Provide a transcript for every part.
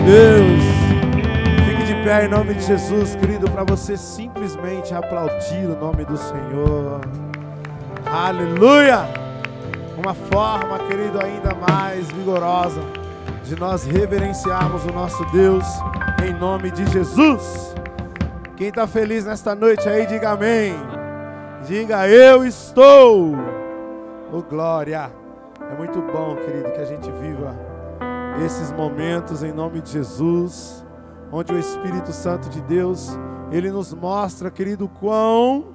Deus. Fique de pé em nome de Jesus, querido, para você simplesmente aplaudir o nome do Senhor. Aleluia! Uma forma, querido, ainda mais vigorosa de nós reverenciarmos o nosso Deus em nome de Jesus. Quem está feliz nesta noite aí, diga amém. Diga eu estou. Oh glória. É muito bom, querido, que a gente viva esses momentos em nome de Jesus, onde o Espírito Santo de Deus, ele nos mostra, querido, quão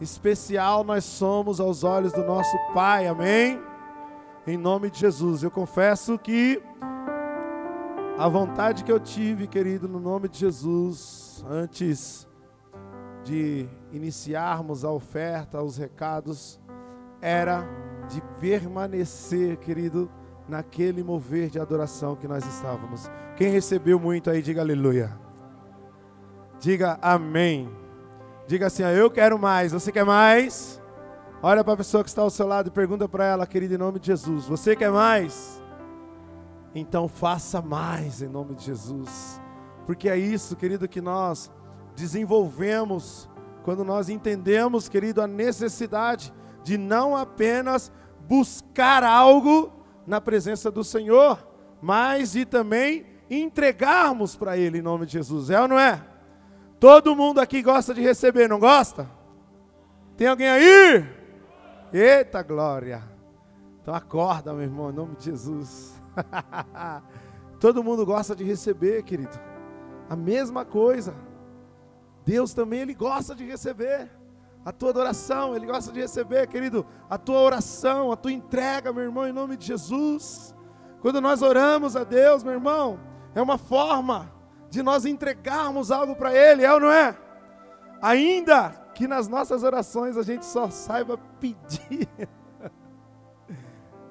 especial nós somos aos olhos do nosso Pai. Amém? Em nome de Jesus. Eu confesso que a vontade que eu tive, querido, no nome de Jesus, antes de iniciarmos a oferta, os recados, era de permanecer, querido, naquele mover de adoração que nós estávamos. Quem recebeu muito aí, diga aleluia. Diga amém. Diga assim, eu quero mais. Você quer mais? Olha para a pessoa que está ao seu lado e pergunta para ela, querida, em nome de Jesus: Você quer mais? Então faça mais em nome de Jesus. Porque é isso, querido, que nós desenvolvemos quando nós entendemos, querido, a necessidade de não apenas buscar algo na presença do Senhor, mas de também entregarmos para Ele em nome de Jesus. É ou não é? Todo mundo aqui gosta de receber, não gosta? Tem alguém aí? Eita glória! Então acorda, meu irmão, em nome de Jesus. Todo mundo gosta de receber, querido. A mesma coisa. Deus também ele gosta de receber a tua adoração, ele gosta de receber, querido, a tua oração, a tua entrega, meu irmão, em nome de Jesus. Quando nós oramos a Deus, meu irmão, é uma forma de nós entregarmos algo para Ele, é ou não é? Ainda que nas nossas orações a gente só saiba pedir.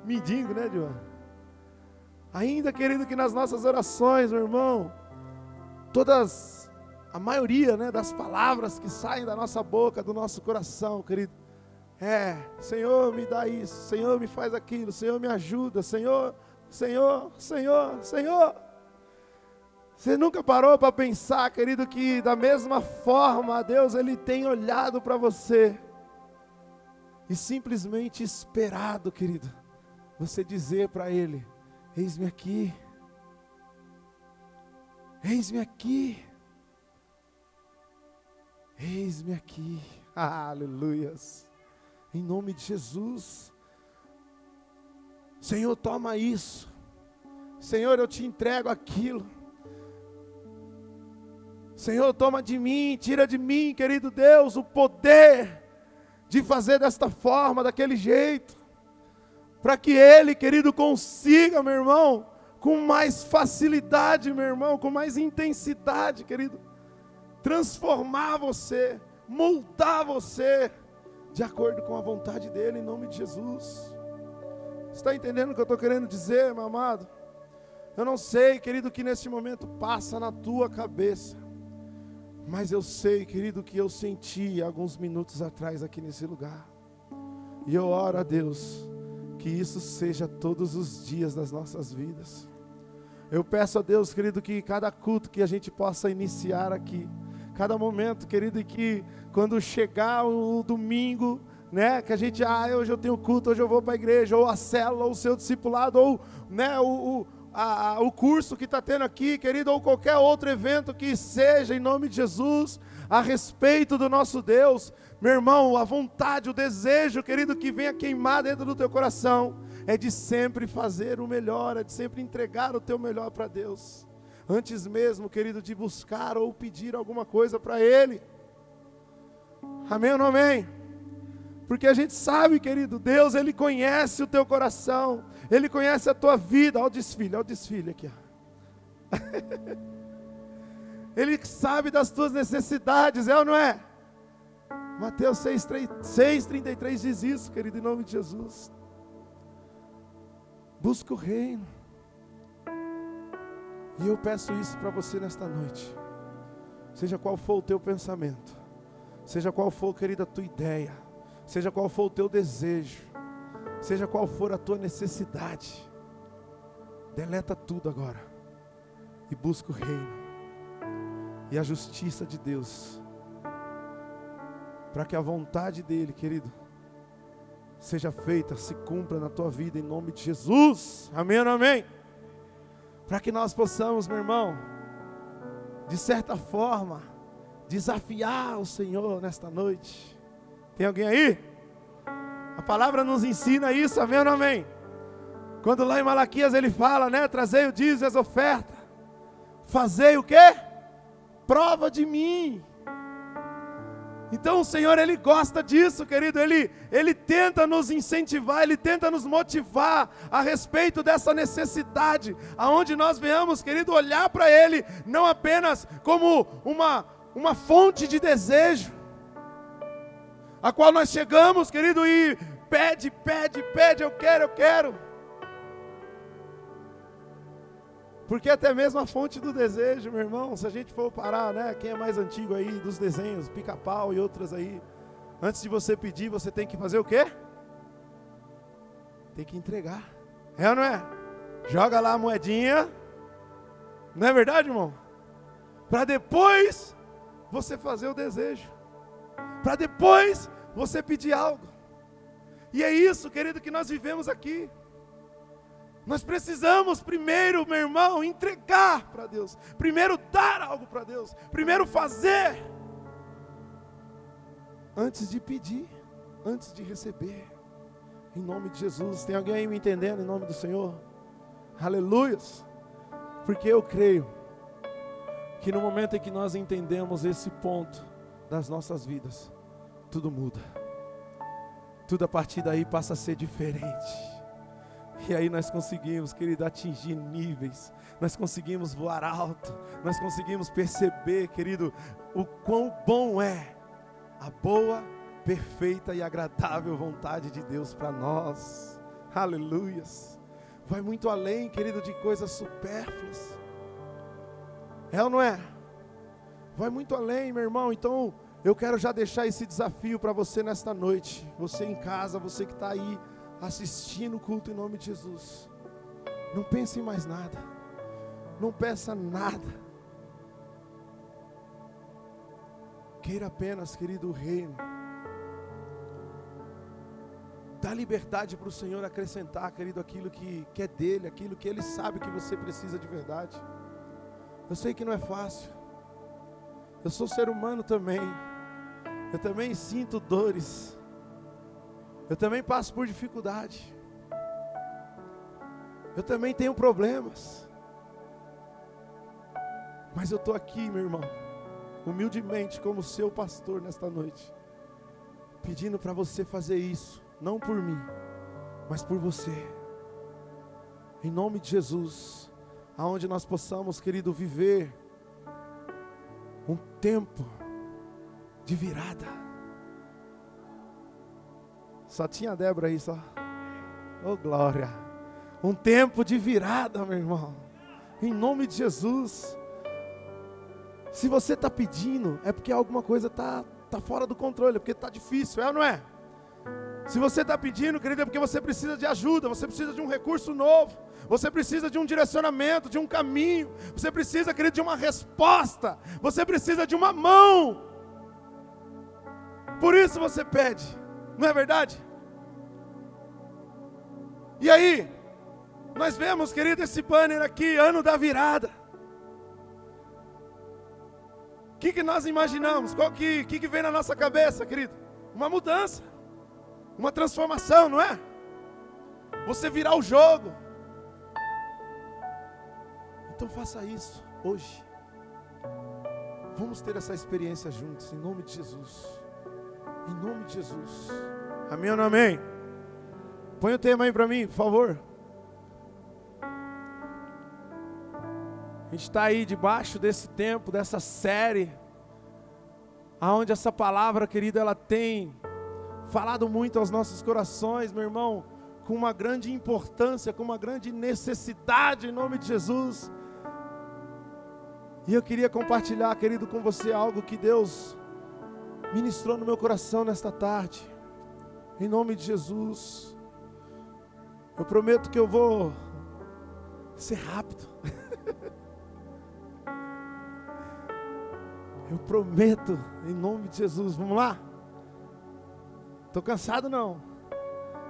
Mendigo, né, João? Ainda, querido, que nas nossas orações, meu irmão, todas, a maioria né, das palavras que saem da nossa boca, do nosso coração, querido, é: Senhor, me dá isso, Senhor, me faz aquilo, Senhor, me ajuda, Senhor, Senhor, Senhor, Senhor. Você nunca parou para pensar, querido, que da mesma forma Deus ele tem olhado para você e simplesmente esperado, querido, você dizer para ele: Eis-me aqui, eis-me aqui, eis-me aqui, aleluias, em nome de Jesus. Senhor, toma isso. Senhor, eu te entrego aquilo. Senhor, toma de mim, tira de mim, querido Deus, o poder de fazer desta forma, daquele jeito, para que Ele, querido, consiga, meu irmão, com mais facilidade, meu irmão, com mais intensidade, querido, transformar você, moldar você, de acordo com a vontade dEle, em nome de Jesus. Está entendendo o que eu estou querendo dizer, meu amado? Eu não sei, querido, o que neste momento passa na tua cabeça. Mas eu sei, querido, que eu senti alguns minutos atrás aqui nesse lugar. E eu oro a Deus que isso seja todos os dias das nossas vidas. Eu peço a Deus, querido, que cada culto que a gente possa iniciar aqui, cada momento, querido, que quando chegar o domingo, né, que a gente, ah, hoje eu tenho culto, hoje eu vou para a igreja, ou a célula, ou o seu discipulado, ou né, o, o a, o curso que está tendo aqui, querido, ou qualquer outro evento que seja, em nome de Jesus, a respeito do nosso Deus, meu irmão, a vontade, o desejo, querido, que venha queimar dentro do teu coração, é de sempre fazer o melhor, é de sempre entregar o teu melhor para Deus, antes mesmo, querido, de buscar ou pedir alguma coisa para Ele. Amém ou não amém? Porque a gente sabe, querido, Deus, Ele conhece o teu coração, Ele conhece a tua vida. Olha o desfile, olha o desfile aqui. Ele sabe das tuas necessidades, é ou não é? Mateus 6,33 diz isso, querido, em nome de Jesus. Busca o reino. E eu peço isso para você nesta noite. Seja qual for o teu pensamento, seja qual for, querida, a tua ideia seja qual for o teu desejo, seja qual for a tua necessidade, deleta tudo agora e busca o reino e a justiça de Deus, para que a vontade dEle, querido, seja feita, se cumpra na tua vida em nome de Jesus. Amém amém? Para que nós possamos, meu irmão, de certa forma, desafiar o Senhor nesta noite. Tem alguém aí? A palavra nos ensina isso, amém ou amém? Quando lá em Malaquias ele fala, né? Trazei o dízimo as ofertas. Fazei o quê? Prova de mim. Então o Senhor ele gosta disso, querido. Ele ele tenta nos incentivar, ele tenta nos motivar a respeito dessa necessidade, aonde nós venhamos, querido, olhar para ele não apenas como uma uma fonte de desejo, a qual nós chegamos, querido, e pede, pede, pede, eu quero, eu quero. Porque até mesmo a fonte do desejo, meu irmão, se a gente for parar, né? Quem é mais antigo aí dos desenhos, pica-pau e outras aí, antes de você pedir, você tem que fazer o quê? Tem que entregar. É ou não é? Joga lá a moedinha. Não é verdade, irmão? Para depois você fazer o desejo. Para depois você pedir algo. E é isso, querido, que nós vivemos aqui. Nós precisamos primeiro, meu irmão, entregar para Deus. Primeiro dar algo para Deus. Primeiro fazer. Antes de pedir, antes de receber. Em nome de Jesus. Tem alguém aí me entendendo em nome do Senhor? Aleluias. Porque eu creio que no momento em que nós entendemos esse ponto das nossas vidas, tudo muda. Tudo a partir daí passa a ser diferente. E aí nós conseguimos, querido, atingir níveis, nós conseguimos voar alto, nós conseguimos perceber, querido, o quão bom é a boa, perfeita e agradável vontade de Deus para nós. Aleluias. Vai muito além, querido, de coisas supérfluas. É ou não é? Vai muito além, meu irmão. Então, eu quero já deixar esse desafio para você nesta noite. Você em casa, você que está aí assistindo o culto em nome de Jesus. Não pense em mais nada. Não peça nada. Queira apenas, querido, o reino. Dá liberdade para o Senhor acrescentar, querido, aquilo que, que é dele, aquilo que Ele sabe que você precisa de verdade. Eu sei que não é fácil. Eu sou ser humano também. Eu também sinto dores. Eu também passo por dificuldade. Eu também tenho problemas. Mas eu estou aqui, meu irmão, humildemente, como seu pastor nesta noite, pedindo para você fazer isso, não por mim, mas por você. Em nome de Jesus, aonde nós possamos, querido, viver um tempo de virada só tinha Débora aí, só. Oh, glória. Um tempo de virada, meu irmão. Em nome de Jesus. Se você está pedindo, é porque alguma coisa está tá fora do controle, é porque está difícil, é ou não é? Se você está pedindo, querido, é porque você precisa de ajuda, você precisa de um recurso novo, você precisa de um direcionamento, de um caminho, você precisa, querido, de uma resposta, você precisa de uma mão. Por isso você pede, não é verdade? E aí, nós vemos, querido, esse banner aqui, ano da virada. O que, que nós imaginamos? Qual que, que, que vem na nossa cabeça, querido? Uma mudança, uma transformação, não é? Você virar o jogo. Então faça isso hoje. Vamos ter essa experiência juntos, em nome de Jesus. Em nome de Jesus. Amém ou não amém? Põe o tema aí para mim, por favor. A gente está aí debaixo desse tempo, dessa série, aonde essa palavra, querida, ela tem falado muito aos nossos corações, meu irmão, com uma grande importância, com uma grande necessidade, em nome de Jesus. E eu queria compartilhar, querido, com você algo que Deus ministrou no meu coração nesta tarde, em nome de Jesus. Eu prometo que eu vou ser rápido. Eu prometo, em nome de Jesus. Vamos lá? Estou cansado não.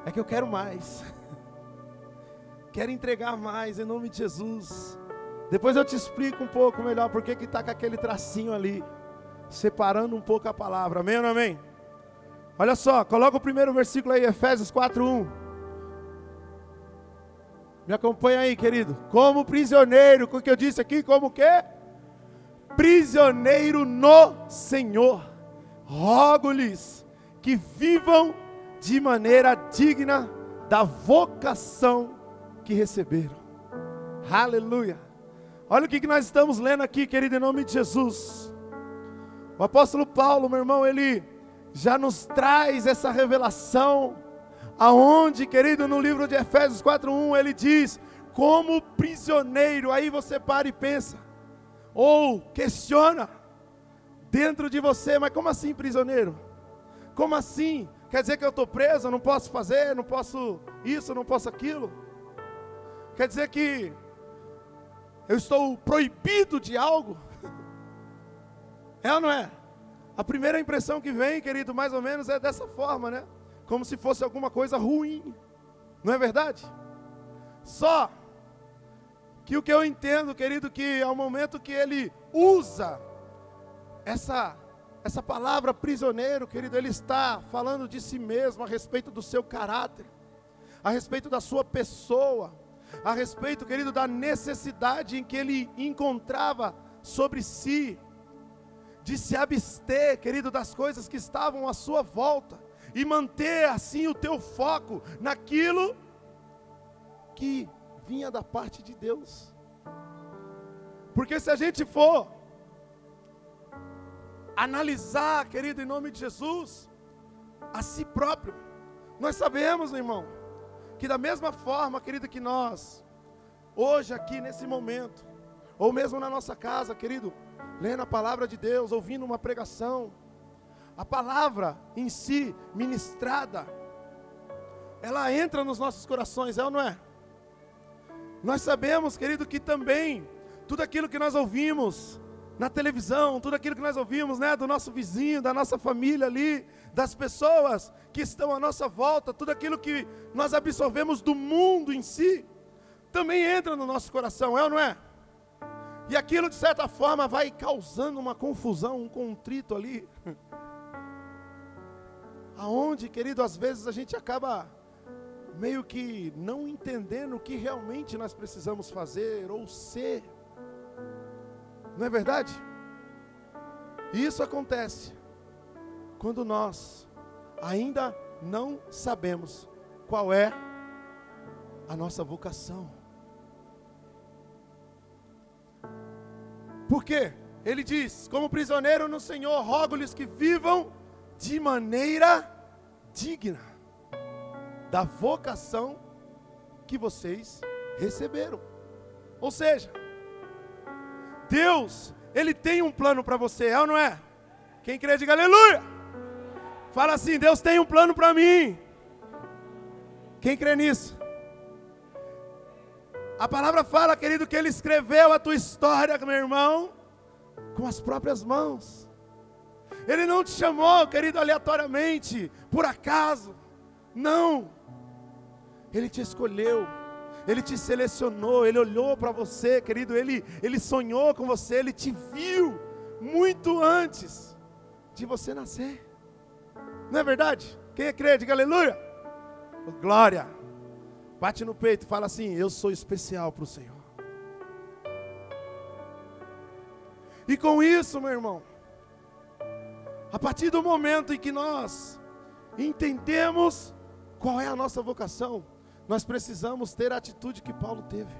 É que eu quero mais. Quero entregar mais em nome de Jesus. Depois eu te explico um pouco melhor porque que está com aquele tracinho ali, separando um pouco a palavra. Amém ou não amém? Olha só, coloca o primeiro versículo aí, Efésios 4:1. Me acompanha aí, querido. Como prisioneiro, o que eu disse aqui, como que? Prisioneiro no Senhor. Rogo-lhes que vivam de maneira digna da vocação que receberam. Aleluia. Olha o que nós estamos lendo aqui, querido, em nome de Jesus. O apóstolo Paulo, meu irmão, ele já nos traz essa revelação, aonde, querido, no livro de Efésios 4:1, ele diz: "Como prisioneiro". Aí você para e pensa, ou questiona dentro de você, mas como assim prisioneiro? Como assim? Quer dizer que eu estou preso, não posso fazer, não posso isso, não posso aquilo? Quer dizer que eu estou proibido de algo? É ou não é? A primeira impressão que vem, querido, mais ou menos é dessa forma, né? Como se fosse alguma coisa ruim. Não é verdade? Só que o que eu entendo, querido, que ao momento que ele usa essa essa palavra prisioneiro, querido, ele está falando de si mesmo, a respeito do seu caráter, a respeito da sua pessoa, a respeito, querido, da necessidade em que ele encontrava sobre si, de se abster, querido, das coisas que estavam à sua volta, e manter assim o teu foco naquilo que vinha da parte de Deus. Porque se a gente for analisar, querido, em nome de Jesus, a si próprio, nós sabemos, irmão, que da mesma forma, querido, que nós, hoje aqui nesse momento, ou mesmo na nossa casa, querido, lendo a palavra de Deus, ouvindo uma pregação, a palavra em si, ministrada, ela entra nos nossos corações, é ou não é? Nós sabemos, querido, que também tudo aquilo que nós ouvimos na televisão, tudo aquilo que nós ouvimos, né, do nosso vizinho, da nossa família ali, das pessoas que estão à nossa volta, tudo aquilo que nós absorvemos do mundo em si, também entra no nosso coração, é ou não é? E aquilo de certa forma vai causando uma confusão, um contrito ali. Aonde, querido, às vezes a gente acaba meio que não entendendo o que realmente nós precisamos fazer ou ser. Não é verdade? Isso acontece quando nós ainda não sabemos qual é a nossa vocação. Por quê? Ele diz: Como prisioneiro no Senhor, rogo-lhes que vivam de maneira digna da vocação que vocês receberam. Ou seja, Deus, Ele tem um plano para você, é ou não é? Quem crê, diga aleluia. Fala assim: Deus tem um plano para mim. Quem crê nisso? A palavra fala, querido, que Ele escreveu a tua história, meu irmão, com as próprias mãos. Ele não te chamou, querido, aleatoriamente, por acaso. Não. Ele te escolheu. Ele te selecionou, Ele olhou para você, querido, Ele, Ele sonhou com você, Ele te viu muito antes de você nascer. Não é verdade? Quem é crê, diga aleluia. Oh, glória. Bate no peito e fala assim: Eu sou especial para o Senhor. E com isso, meu irmão, a partir do momento em que nós entendemos qual é a nossa vocação, nós precisamos ter a atitude que Paulo teve,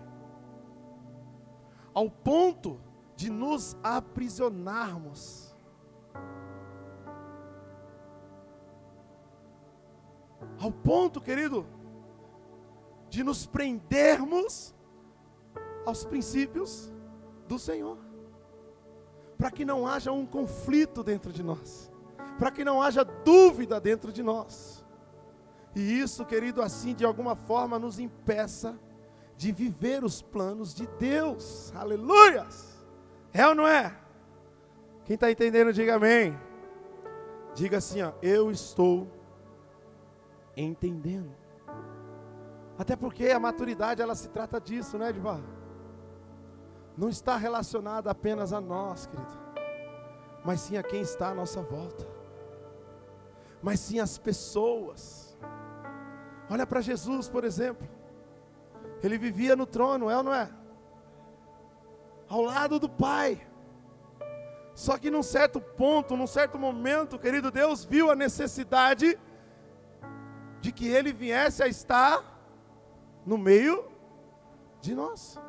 ao ponto de nos aprisionarmos. Ao ponto, querido, de nos prendermos aos princípios do Senhor, para que não haja um conflito dentro de nós, para que não haja dúvida dentro de nós. E isso, querido, assim de alguma forma nos impeça de viver os planos de Deus. Aleluias! É ou não é? Quem está entendendo, diga amém. Diga assim, ó, eu estou entendendo. Até porque a maturidade ela se trata disso, né, Edvar? Não está relacionada apenas a nós, querido, mas sim a quem está à nossa volta, mas sim as pessoas. Olha para Jesus, por exemplo, ele vivia no trono, é ou não é? Ao lado do Pai. Só que num certo ponto, num certo momento, querido Deus viu a necessidade de que ele viesse a estar no meio de nós.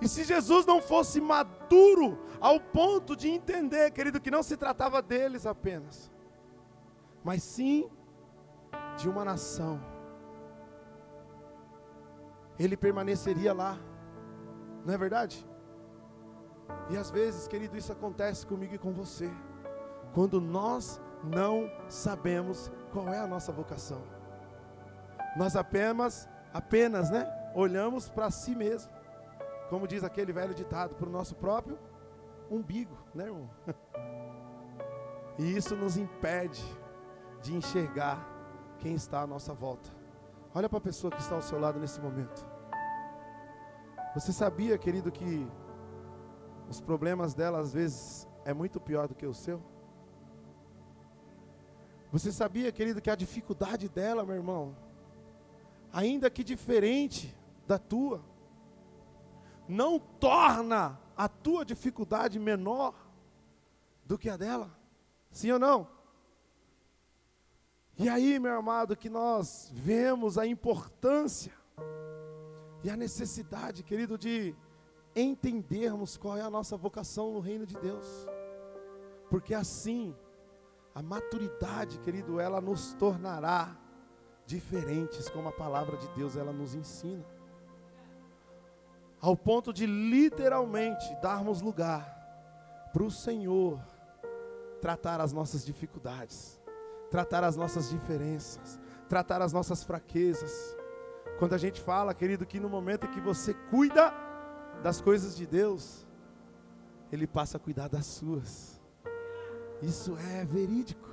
E se Jesus não fosse maduro ao ponto de entender, querido, que não se tratava deles apenas, mas sim de uma nação, ele permaneceria lá, não é verdade? E às vezes, querido, isso acontece comigo e com você. Quando nós não sabemos qual é a nossa vocação. Nós apenas, apenas, né, olhamos para si mesmo. Como diz aquele velho ditado, para o nosso próprio umbigo, né, irmão? E isso nos impede de enxergar quem está à nossa volta. Olha para a pessoa que está ao seu lado nesse momento. Você sabia, querido, que os problemas dela às vezes é muito pior do que o seu? Você sabia, querido, que a dificuldade dela, meu irmão, ainda que diferente da tua, não torna a tua dificuldade menor do que a dela? Sim ou não? E aí, meu amado, que nós vemos a importância e a necessidade, querido, de entendermos qual é a nossa vocação no reino de Deus. Porque assim, a maturidade, querido, ela nos tornará diferentes, como a palavra de Deus ela nos ensina. Ao ponto de literalmente darmos lugar para o Senhor tratar as nossas dificuldades, tratar as nossas diferenças, tratar as nossas fraquezas. Quando a gente fala, querido, que no momento em que você cuida das coisas de Deus, Ele passa a cuidar das suas. Isso é verídico.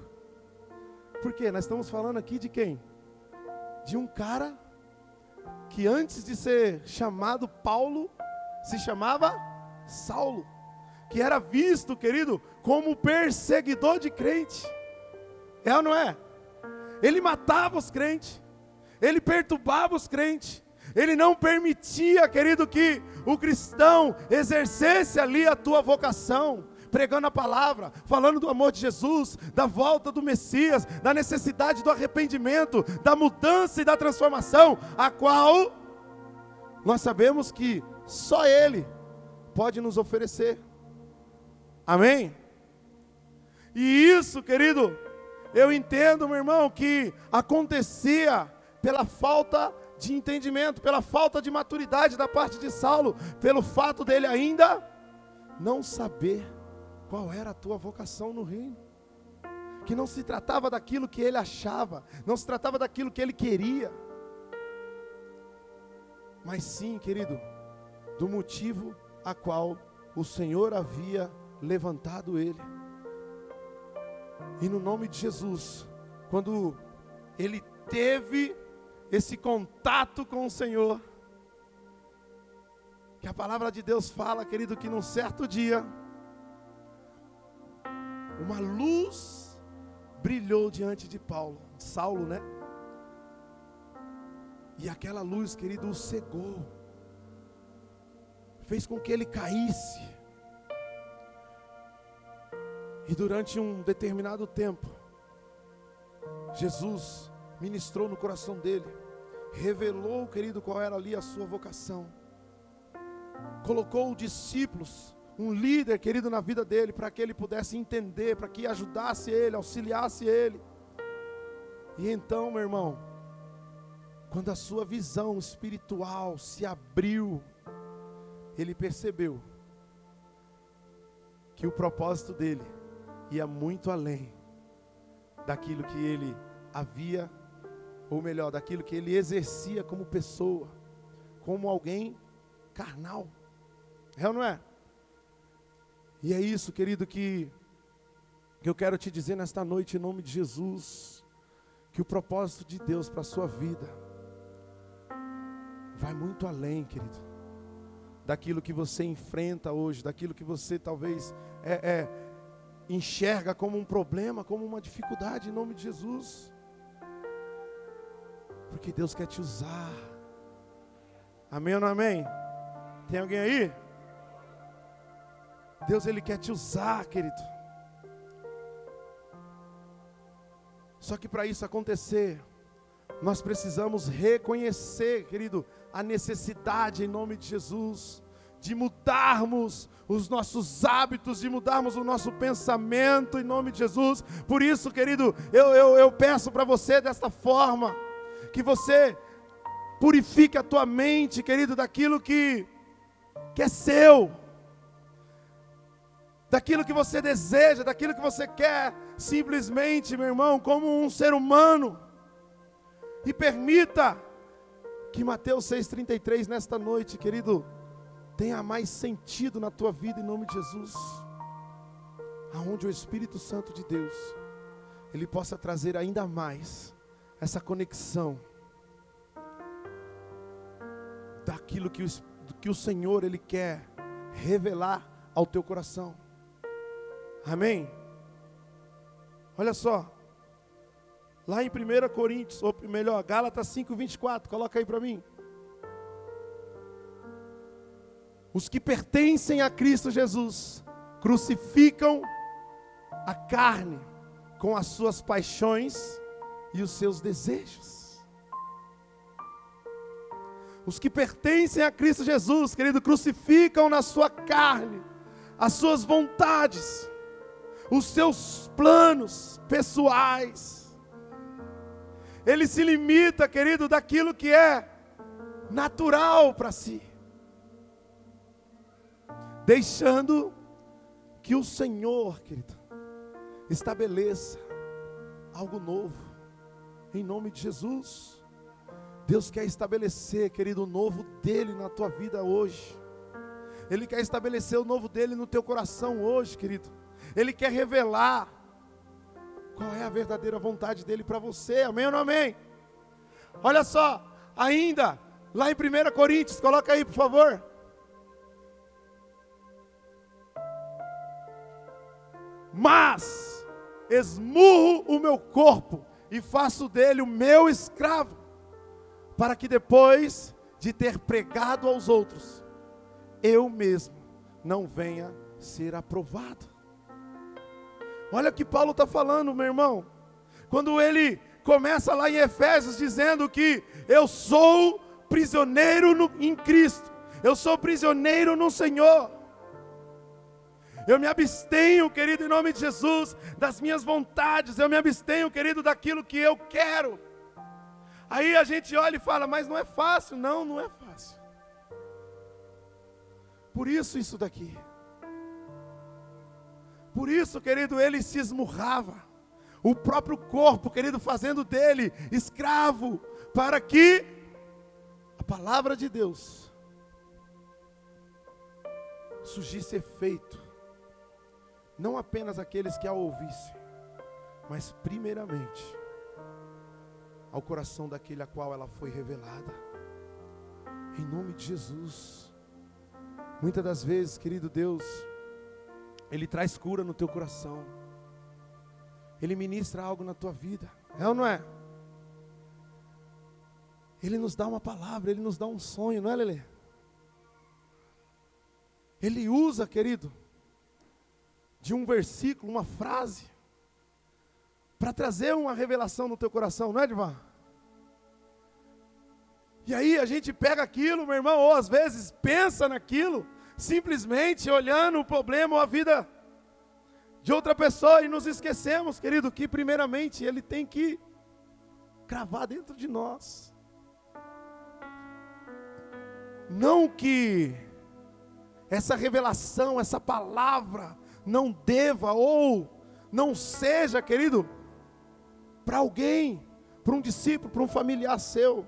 Porque nós estamos falando aqui de quem? De um cara que antes de ser chamado Paulo, se chamava Saulo, que era visto, querido, como perseguidor de crente. É ou não é? Ele matava os crentes, ele perturbava os crentes, ele não permitia, querido, que o cristão exercesse ali a tua vocação, pregando a palavra, falando do amor de Jesus, da volta do Messias, da necessidade do arrependimento, da mudança e da transformação, a qual nós sabemos que só Ele pode nos oferecer. Amém? E isso, querido, eu entendo, meu irmão, que acontecia pela falta de entendimento, pela falta de maturidade da parte de Saulo, pelo fato dele ainda não saber qual era a tua vocação no reino. Que não se tratava daquilo que ele achava, não se tratava daquilo que ele queria, mas sim, querido, do motivo a qual o Senhor havia levantado ele. E no nome de Jesus, quando ele teve esse contato com o Senhor. Que a palavra de Deus fala, querido, que num certo dia, uma luz brilhou diante de Paulo, Saulo, né? E aquela luz, querido, o cegou, fez com que ele caísse. E durante um determinado tempo, Jesus ministrou no coração dele revelou, querido, qual era ali a sua vocação. Colocou discípulos, um líder, querido, na vida dele, para que ele pudesse entender, para que ajudasse ele, auxiliasse ele. E então, meu irmão, quando a sua visão espiritual se abriu, ele percebeu que o propósito dele ia muito além daquilo que ele havia ou melhor, daquilo que ele exercia como pessoa, como alguém carnal. É ou não é? E é isso, querido, que, que eu quero te dizer nesta noite, em nome de Jesus, que o propósito de Deus para a sua vida vai muito além, querido, daquilo que você enfrenta hoje, daquilo que você talvez é, é, enxerga como um problema, como uma dificuldade, em nome de Jesus. Porque Deus quer te usar. Amém ou não amém? Tem alguém aí? Deus ele quer te usar, querido. Só que para isso acontecer, nós precisamos reconhecer, querido, a necessidade em nome de Jesus de mudarmos os nossos hábitos, de mudarmos o nosso pensamento em nome de Jesus. Por isso, querido, eu, eu, eu peço para você desta forma, que você purifique a tua mente, querido, daquilo que, que é seu, daquilo que você deseja, daquilo que você quer, simplesmente, meu irmão, como um ser humano, e permita que Mateus 6,33 nesta noite, querido, tenha mais sentido na tua vida em nome de Jesus. Aonde o Espírito Santo de Deus, ele possa trazer ainda mais essa conexão daquilo que o, que o Senhor ele quer revelar ao teu coração. Amém? Olha só. Lá em 1 Coríntios, ou melhor, Gálatas 5, 24, coloca aí para mim. Os que pertencem a Cristo Jesus crucificam a carne com as suas paixões e os seus desejos. Os que pertencem a Cristo Jesus, querido, crucificam na sua carne as suas vontades os seus planos pessoais. Ele se limita, querido, daquilo que é natural para si, deixando que o Senhor, querido, estabeleça algo novo, em nome de Jesus. Deus quer estabelecer, querido, o novo dele na tua vida hoje. Ele quer estabelecer o novo dele no teu coração hoje, querido. Ele quer revelar qual é a verdadeira vontade dele para você. Amém ou não amém? Olha só, ainda lá em 1 Coríntios, coloca aí, por favor. Mas esmurro o meu corpo e faço dele o meu escravo, para que depois de ter pregado aos outros, eu mesmo não venha ser aprovado. Olha o que Paulo está falando, meu irmão. Quando ele começa lá em Efésios dizendo que eu sou prisioneiro no, em Cristo, eu sou prisioneiro no Senhor. Eu me abstenho, querido, em nome de Jesus, das minhas vontades, eu me abstenho, querido, daquilo que eu quero. Aí a gente olha e fala, mas não é fácil. Não, não é fácil. Por isso, isso daqui. Por isso, querido, ele se esmurrava. O próprio corpo, querido, fazendo dele escravo, para que a palavra de Deus surgisse efeito, não apenas aqueles que a ouvissem, mas primeiramente ao coração daquele a qual ela foi revelada. Em nome de Jesus. Muitas das vezes, querido Deus, ele traz cura no teu coração. Ele ministra algo na tua vida. É ou não é? Ele nos dá uma palavra, ele nos dá um sonho, não é, Lele? Ele usa, querido, de um versículo, uma frase, para trazer uma revelação no teu coração, não é, Divan? E aí a gente pega aquilo, meu irmão, ou às vezes pensa naquilo, simplesmente olhando o problema ou a vida de outra pessoa e nos esquecemos, querido, que primeiramente Ele tem que cravar dentro de nós. Não que essa revelação, essa palavra não deva ou não seja, querido, para alguém, para um discípulo, para um familiar seu.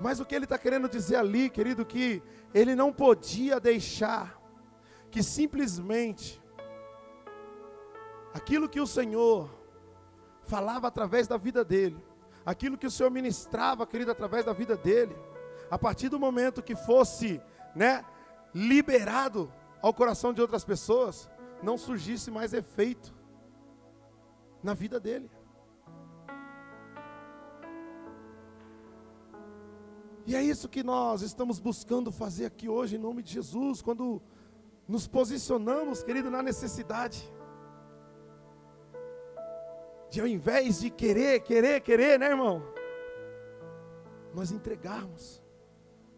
Mas o que ele está querendo dizer ali, querido, que ele não podia deixar que simplesmente aquilo que o Senhor falava através da vida dele, aquilo que o Senhor ministrava, querido, através da vida dele, a partir do momento que fosse, né, liberado ao coração de outras pessoas, não surgisse mais efeito na vida dele. E é isso que nós estamos buscando fazer aqui hoje, em nome de Jesus, quando nos posicionamos, querido, na necessidade. De ao invés de querer, querer, querer, né, irmão? Nós entregarmos,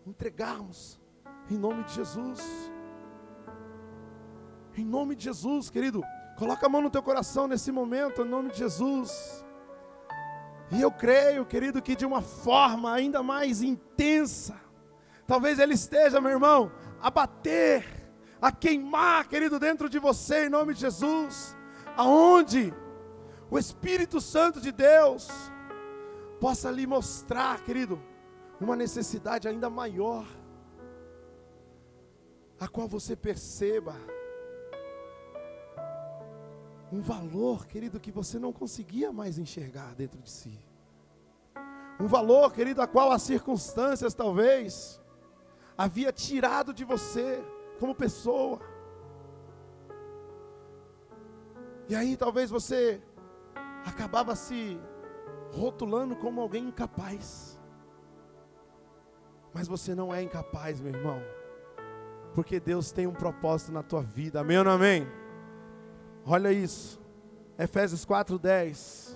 entregarmos, em nome de Jesus. Em nome de Jesus, querido, coloca a mão no teu coração nesse momento, em nome de Jesus. E eu creio, querido, que de uma forma ainda mais intensa, talvez ele esteja, meu irmão, a bater, a queimar, querido, dentro de você, em nome de Jesus, aonde o Espírito Santo de Deus possa lhe mostrar, querido, uma necessidade ainda maior, a qual você perceba um valor, querido, que você não conseguia mais enxergar dentro de si. Um valor, querido, a qual as circunstâncias talvez havia tirado de você como pessoa. E aí talvez você acabava se rotulando como alguém incapaz. Mas você não é incapaz, meu irmão. Porque Deus tem um propósito na tua vida. Amém ou não amém? Olha isso. Efésios 4:10.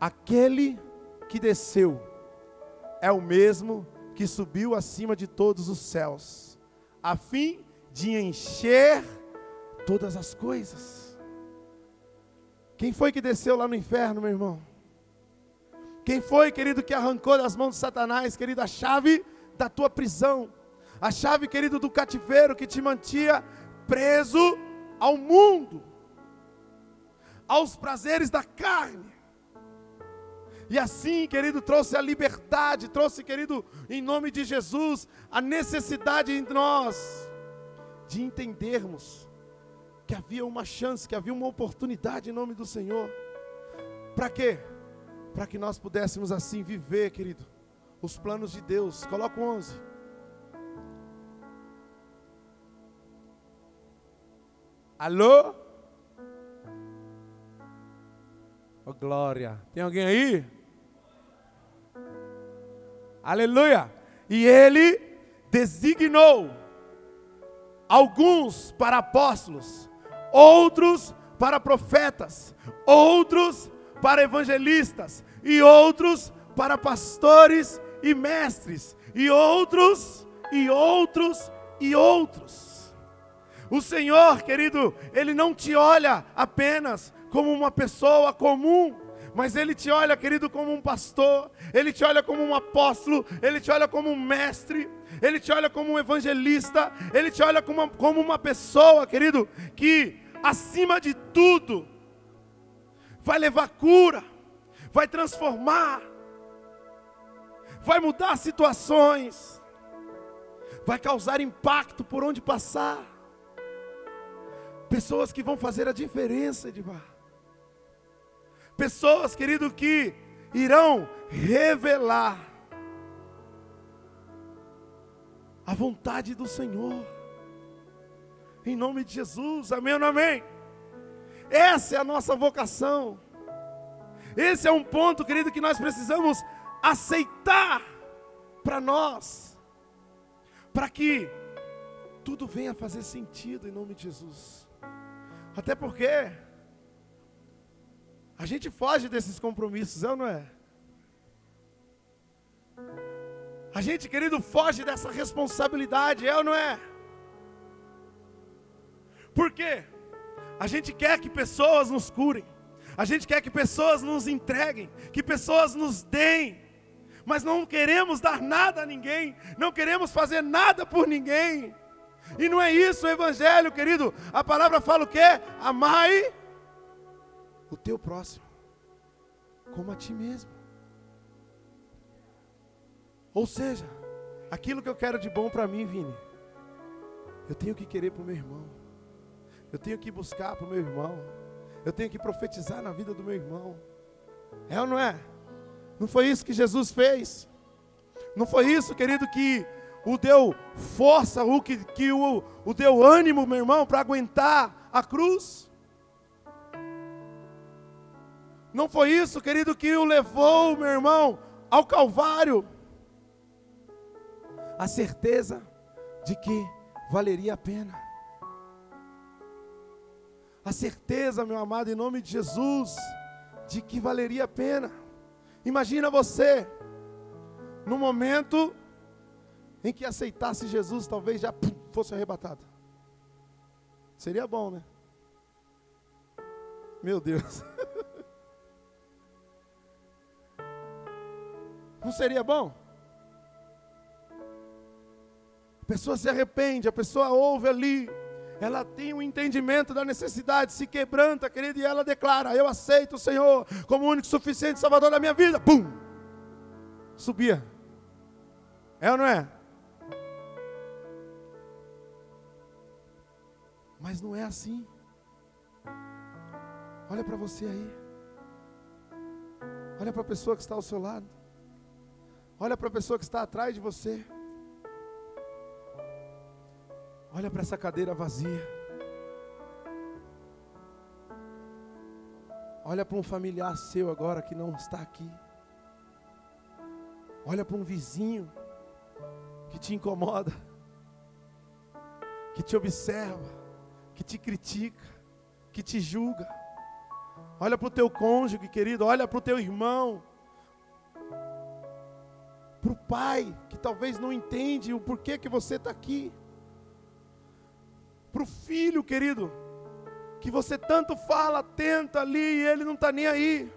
Aquele que desceu é o mesmo que subiu acima de todos os céus, a fim de encher todas as coisas. Quem foi que desceu lá no inferno, meu irmão? Quem foi, querido, que arrancou das mãos de Satanás, querido, a chave da tua prisão? A chave, querido, do cativeiro que te mantinha preso ao mundo, aos prazeres da carne. E assim, querido, trouxe a liberdade, trouxe, querido, em nome de Jesus, a necessidade em nós de entendermos que havia uma chance, que havia uma oportunidade em nome do Senhor. Para quê? Para que nós pudéssemos assim viver, querido, os planos de Deus. Coloca o 11 Alô? Oh, glória. Tem alguém aí? Aleluia. E ele designou alguns para apóstolos, outros para profetas, outros para evangelistas, e outros para pastores e mestres, e outros, e outros, e outros. O Senhor, querido, Ele não te olha apenas como uma pessoa comum, mas Ele te olha, querido, como um pastor, Ele te olha como um apóstolo, Ele te olha como um mestre, Ele te olha como um evangelista, Ele te olha como uma, como uma pessoa, querido, que acima de tudo vai levar cura, vai transformar, vai mudar situações, vai causar impacto por onde passar. Pessoas que vão fazer a diferença, Edmar. Pessoas, querido, que irão revelar a vontade do Senhor. Em nome de Jesus, amém ou amém? Essa é a nossa vocação. Esse é um ponto, querido, que nós precisamos aceitar para nós, para que tudo venha fazer sentido em nome de Jesus. Até porque a gente foge desses compromissos, é ou não é? A gente, querido, foge dessa responsabilidade, é ou não é? Por quê? A gente quer que pessoas nos curem, a gente quer que pessoas nos entreguem, que pessoas nos deem, mas não queremos dar nada a ninguém, não queremos fazer nada por ninguém. E não é isso o Evangelho, querido. A palavra fala o quê? Amai o teu próximo, como a ti mesmo. Ou seja, Aquilo que eu quero de bom para mim, Vini, eu tenho que querer para o meu irmão. Eu tenho que buscar para o meu irmão. Eu tenho que profetizar na vida do meu irmão. É ou não é? Não foi isso que Jesus fez? Não foi isso, querido, que o deu força, o que, que o, o deu ânimo, meu irmão, para aguentar a cruz? Não foi isso, querido, que o levou, meu irmão, ao Calvário? A certeza de que valeria a pena. A certeza, meu amado, em nome de Jesus, de que valeria a pena. Imagina você, no momento em que aceitasse Jesus, talvez já pum, fosse arrebatado. Seria bom, né? Meu Deus. Não seria bom? A pessoa se arrepende, a pessoa ouve ali, ela tem o um entendimento da necessidade, se quebranta, querido, e ela declara: Eu aceito o Senhor como o único suficiente Salvador da minha vida. Pum! Subia. É ou não é? Mas não é assim. Olha para você aí. Olha para a pessoa que está ao seu lado. Olha para a pessoa que está atrás de você. Olha para essa cadeira vazia. Olha para um familiar seu agora que não está aqui. Olha para um vizinho que te incomoda, que te observa, que te critica, que te julga. Olha para o teu cônjuge, querido, olha para o teu irmão, para o pai que talvez não entende o porquê que você está aqui para o filho, querido, que você tanto fala, tenta ali e ele não está nem aí.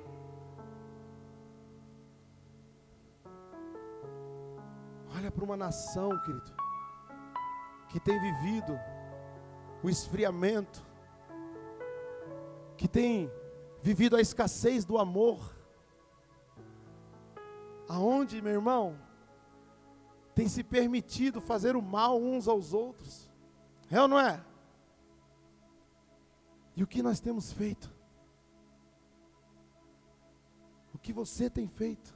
Olha para uma nação, querido, que tem vivido o esfriamento, que tem vivido a escassez do amor. Aonde, meu irmão, tem se permitido fazer o mal uns aos outros. É ou não é? E o que nós temos feito? O que você tem feito?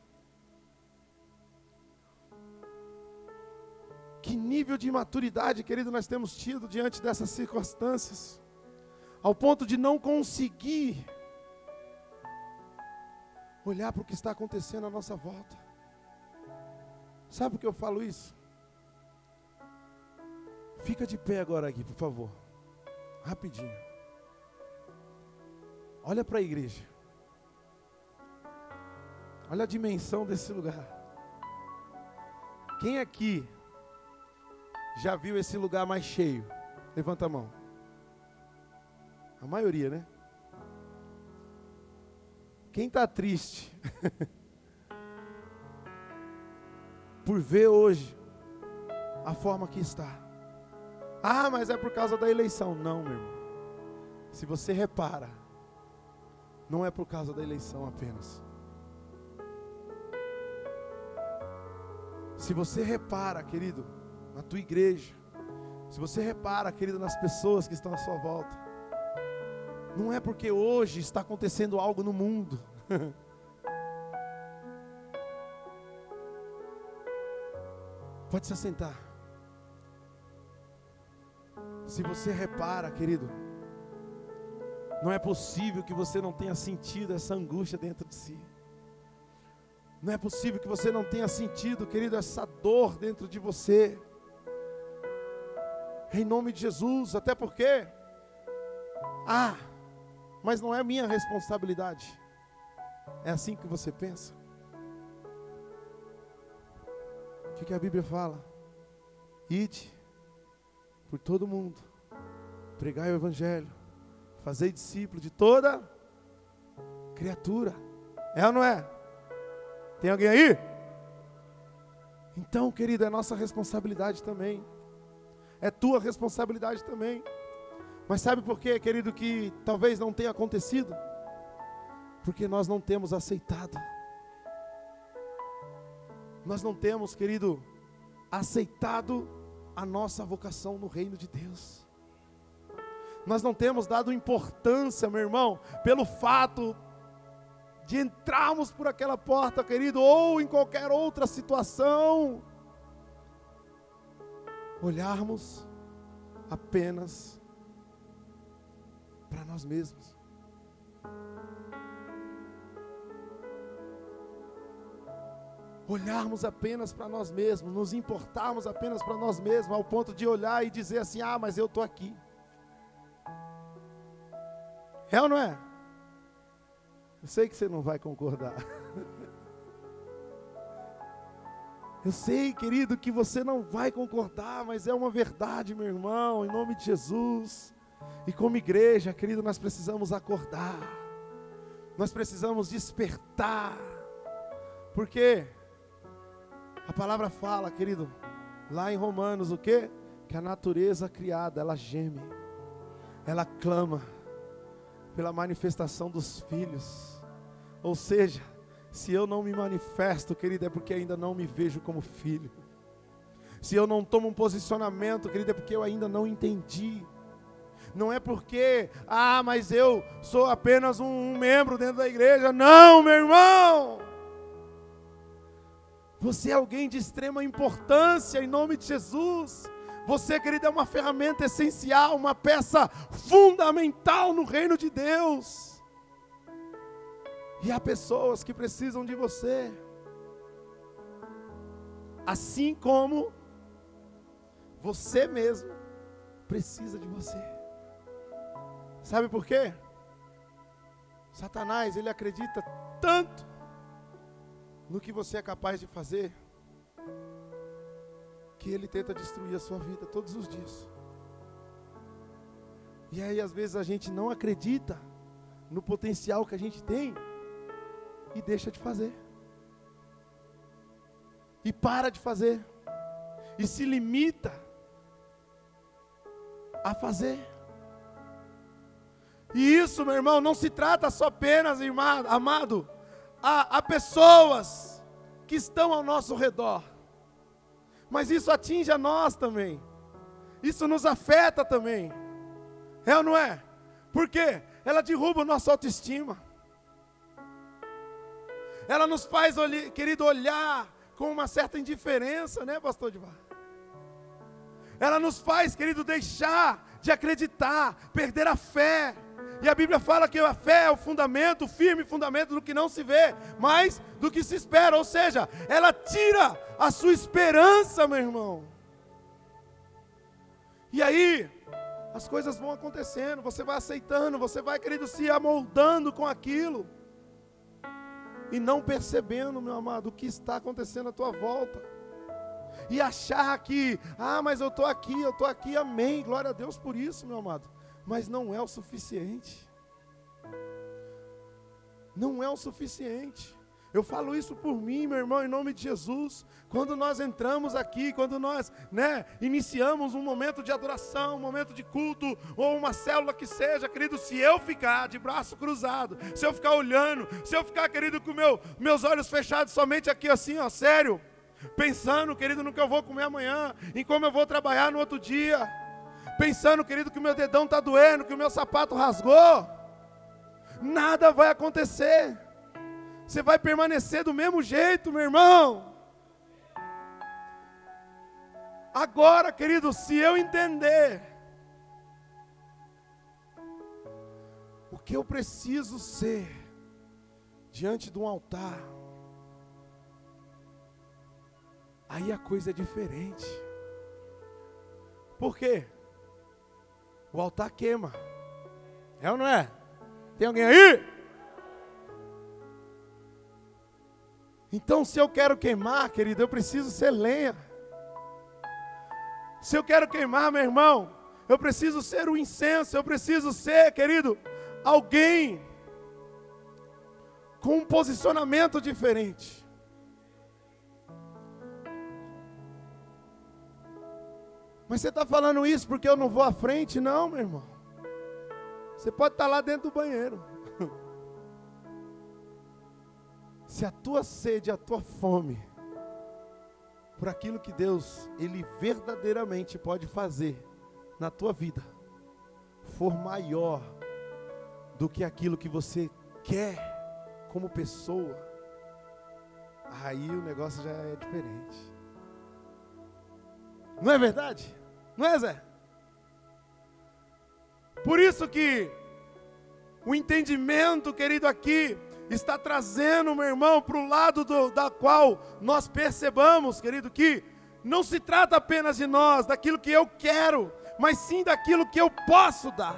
Que nível de maturidade, querido, nós temos tido diante dessas circunstâncias, ao ponto de não conseguir olhar para o que está acontecendo à nossa volta. Sabe por que eu falo isso? Fica de pé agora aqui, por favor. Rapidinho. Olha para a igreja. Olha a dimensão desse lugar. Quem aqui já viu esse lugar mais cheio? Levanta a mão. A maioria, né? Quem está triste por ver hoje a forma que está? Ah, mas é por causa da eleição. Não, meu irmão. Se você repara, não é por causa da eleição apenas. Se você repara, querido, na tua igreja, se você repara, querido, nas pessoas que estão à sua volta, não é porque hoje está acontecendo algo no mundo. Pode se assentar. Se você repara, querido, não é possível que você não tenha sentido essa angústia dentro de si. Não é possível que você não tenha sentido, querido, essa dor dentro de você. Em nome de Jesus, até porque, ah, mas não é minha responsabilidade. É assim que você pensa? O que, que a Bíblia fala? Ide por todo mundo, pregai o Evangelho, fazer discípulo de toda criatura. É ou não é? Tem alguém aí? Então, querido, é nossa responsabilidade também. É tua responsabilidade também. Mas sabe por quê, querido, que talvez não tenha acontecido? Porque nós não temos aceitado. Nós não temos, querido, aceitado a nossa vocação no reino de Deus. Nós não temos dado importância, meu irmão, pelo fato de entrarmos por aquela porta, querido, ou em qualquer outra situação, olharmos apenas para nós mesmos. olharmos apenas para nós mesmos, nos importarmos apenas para nós mesmos, ao ponto de olhar e dizer assim: ah, mas eu estou aqui. É ou não é? Eu sei que você não vai concordar. Eu sei, querido, que você não vai concordar, mas é uma verdade, meu irmão, em nome de Jesus. E como igreja, querido, nós precisamos acordar. Nós precisamos despertar. Por quê? A palavra fala, querido, lá em Romanos, o que? Que a natureza criada, ela geme, ela clama pela manifestação dos filhos. Ou seja, se eu não me manifesto, querido, é porque ainda não me vejo como filho. Se eu não tomo um posicionamento, querido, é porque eu ainda não entendi. Não é porque, ah, mas eu sou apenas um, um membro dentro da igreja. Não, meu irmão. Você é alguém de extrema importância em nome de Jesus. Você, querido, é uma ferramenta essencial, uma peça fundamental no reino de Deus. E há pessoas que precisam de você. Assim como você mesmo precisa de você. Sabe por quê? Satanás, ele acredita tanto no que você é capaz de fazer, que ele tenta destruir a sua vida todos os dias. E aí, às vezes, a gente não acredita no potencial que a gente tem e deixa de fazer. E para de fazer. E se limita a fazer. E isso, meu irmão, não se trata só apenas, irmão, amado, a, a pessoas que estão ao nosso redor. Mas isso atinge a nós também. Isso nos afeta também. É ou não é? Por quê? Ela derruba a nossa autoestima. Ela nos faz, querido, olhar com uma certa indiferença, né, pastor de Bar? Ela nos faz, querido, deixar de acreditar, perder a fé. E a Bíblia fala que a fé é o fundamento, o firme fundamento do que não se vê, mas do que se espera. Ou seja, ela tira a sua esperança, meu irmão. E aí, as coisas vão acontecendo, você vai aceitando, você vai, querido, se amoldando com aquilo. E não percebendo, meu amado, o que está acontecendo à tua volta. E achar que, ah, mas eu estou aqui, eu estou aqui, amém. Glória a Deus por isso, meu amado mas não é o suficiente. Não é o suficiente. Eu falo isso por mim, meu irmão, em nome de Jesus. Quando nós entramos aqui, quando nós, né, iniciamos um momento de adoração, um momento de culto, ou uma célula que seja, querido, se eu ficar de braço cruzado, se eu ficar olhando, se eu ficar, querido, com meu, meus olhos fechados somente aqui assim, ó, sério, pensando, querido, no que eu vou comer amanhã, em como eu vou trabalhar no outro dia, pensando, querido, que o meu dedão está doendo, que o meu sapato rasgou, nada vai acontecer. Você vai permanecer do mesmo jeito, meu irmão. Agora, querido, se eu entender o que eu preciso ser diante de um altar, aí a coisa é diferente. Por quê? o altar queima. É ou não é? Tem alguém aí? Então, se eu quero queimar, querido, eu preciso ser lenha. Se eu quero queimar, meu irmão, eu preciso ser o incenso, eu preciso ser, querido, alguém com um posicionamento diferente. Mas você está falando isso porque eu não vou à frente? Não, meu irmão. Você pode estar tá lá dentro do banheiro. Se a tua sede, a tua fome por aquilo que Deus, Ele verdadeiramente pode fazer na tua vida, for maior do que aquilo que você quer como pessoa, aí o negócio já é diferente. Não é verdade? Não é, Zé? Por isso que o entendimento, querido, aqui está trazendo, meu irmão, para o lado do, da qual nós percebamos, querido, que não se trata apenas de nós, daquilo que eu quero, mas sim daquilo que eu posso dar,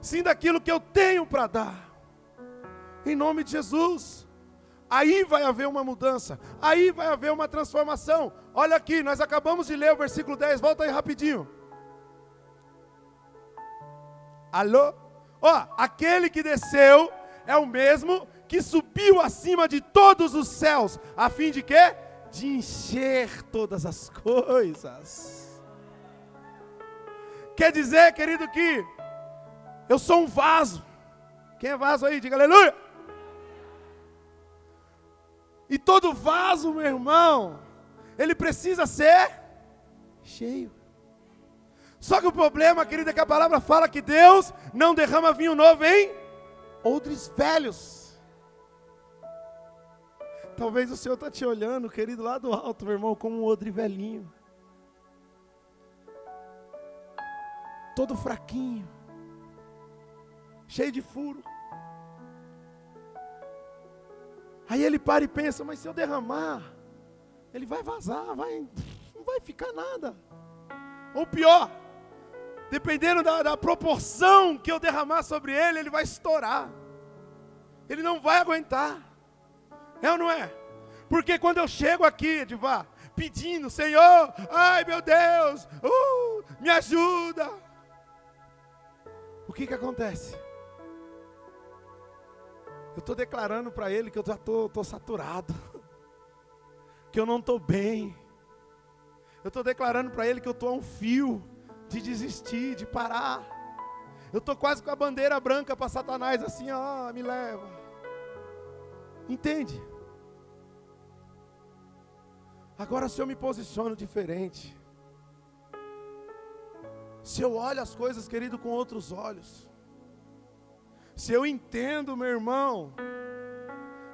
sim daquilo que eu tenho para dar, em nome de Jesus. Aí vai haver uma mudança, aí vai haver uma transformação. Olha aqui, nós acabamos de ler o versículo 10, volta aí rapidinho. Alô? Ó, aquele que desceu é o mesmo que subiu acima de todos os céus, a fim de quê? De encher todas as coisas. Quer dizer, querido, que eu sou um vaso. Quem é vaso aí? Diga aleluia. E todo vaso, meu irmão, ele precisa ser cheio. Só que o problema, querido, é que a palavra fala que Deus não derrama vinho novo em odres velhos. Talvez o Senhor está te olhando, querido, lá do alto, meu irmão, como um odre velhinho. Todo fraquinho. Cheio de furo. Aí ele para e pensa, mas se eu derramar, ele vai vazar, vai, não vai ficar nada. Ou pior, dependendo da, da proporção que eu derramar sobre ele, ele vai estourar. Ele não vai aguentar. É ou não é? Porque quando eu chego aqui, Edivá, pedindo, Senhor, ai meu Deus, uh, me ajuda. O que que acontece? Eu estou declarando para ele que eu já estou saturado, que eu não estou bem. Eu estou declarando para ele que eu estou a um fio, de desistir, de parar. Eu estou quase com a bandeira branca para Satanás, assim, ó, me leva. Entende? Agora, se eu me posiciono diferente, se eu olho as coisas, querido, com outros olhos, se eu entendo, meu irmão,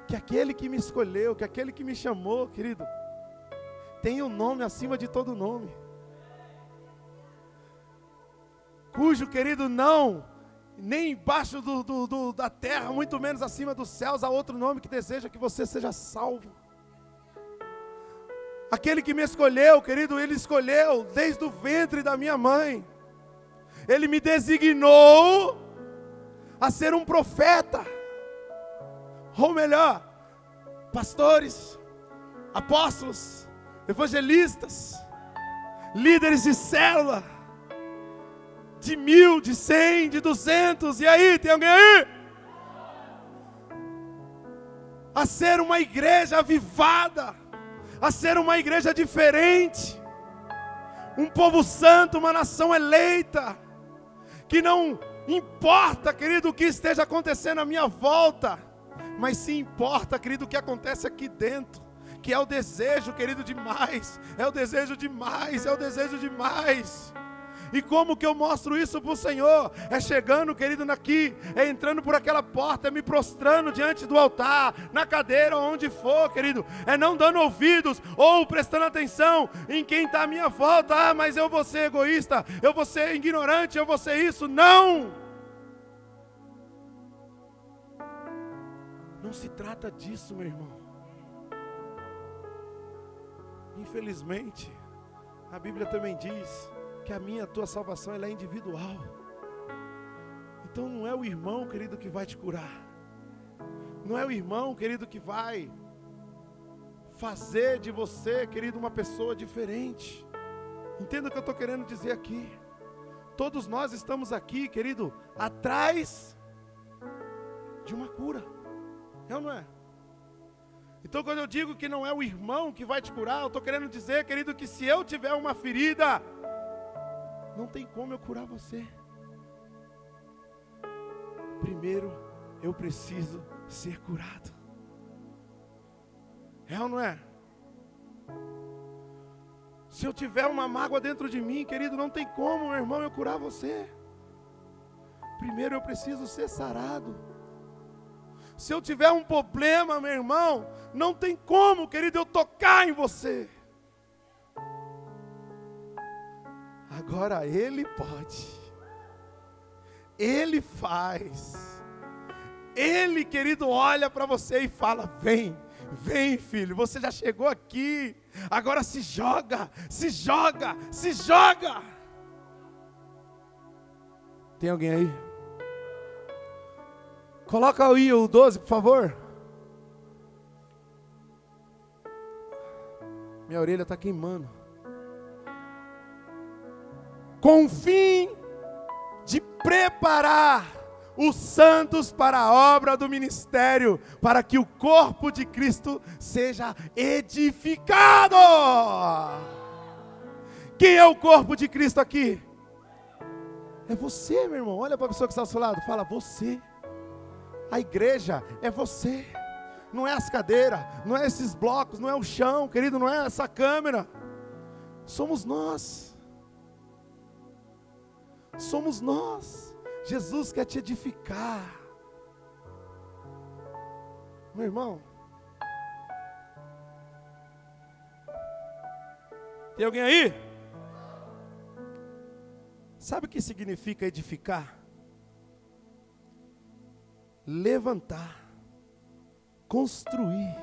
que aquele que me escolheu, que aquele que me chamou, querido, tem um nome acima de todo nome cujo querido não, nem embaixo do, do, do, da terra, muito menos acima dos céus, há outro nome que deseja que você seja salvo. Aquele que me escolheu, querido, ele escolheu desde o ventre da minha mãe. Ele me designou a ser um profeta. Ou melhor, pastores, apóstolos, evangelistas, líderes de célula de mil, de cem, de duzentos. E aí, tem alguém aí? A ser uma igreja avivada, a ser uma igreja diferente, um povo santo, uma nação eleita, que não importa, querido, o que esteja acontecendo à minha volta, mas sim importa, querido, o que acontece aqui dentro, que é o desejo, querido, de mais, é o desejo de mais, é o desejo de mais. E como que eu mostro isso para o Senhor? É chegando, querido, aqui, é entrando por aquela porta, é me prostrando diante do altar, na cadeira, onde for, querido. É não dando ouvidos ou prestando atenção em quem está à minha volta. Ah, mas eu vou ser egoísta, eu vou ser ignorante, eu vou ser isso. Não! Não se trata disso, meu irmão. Infelizmente, a Bíblia também diz que a minha, a tua salvação ela é individual. Então não é o irmão, querido, que vai te curar. Não é o irmão, querido, que vai fazer de você, querido, uma pessoa diferente. Entenda o que eu estou querendo dizer aqui. Todos nós estamos aqui, querido, atrás de uma cura. É ou não é? Então, quando eu digo que não é o irmão que vai te curar, eu estou querendo dizer, querido, que se eu tiver uma ferida, não tem como eu curar você. Primeiro, eu preciso ser curado. É ou não é? Se eu tiver uma mágoa dentro de mim, querido, não tem como, meu irmão, eu curar você. Primeiro eu preciso ser sarado. Se eu tiver um problema, meu irmão, não tem como, querido, eu tocar em você. Agora Ele pode, Ele faz, Ele, querido, olha para você e fala: vem, vem, filho, você já chegou aqui, agora se joga, se joga, se joga. Tem alguém aí? Coloca aí o 12, por favor. Minha orelha está queimando. Com o fim de preparar os santos para a obra do ministério, para que o corpo de Cristo seja edificado. Quem é o corpo de Cristo aqui? É você, meu irmão. Olha para a pessoa que está ao seu lado. Fala, você. A igreja é você. Não é as cadeiras, não é esses blocos, não é o chão, querido, não é essa câmera. Somos nós. Somos nós. Jesus quer te edificar. Meu irmão. Tem alguém aí? Sabe o que significa edificar? levantar, construir.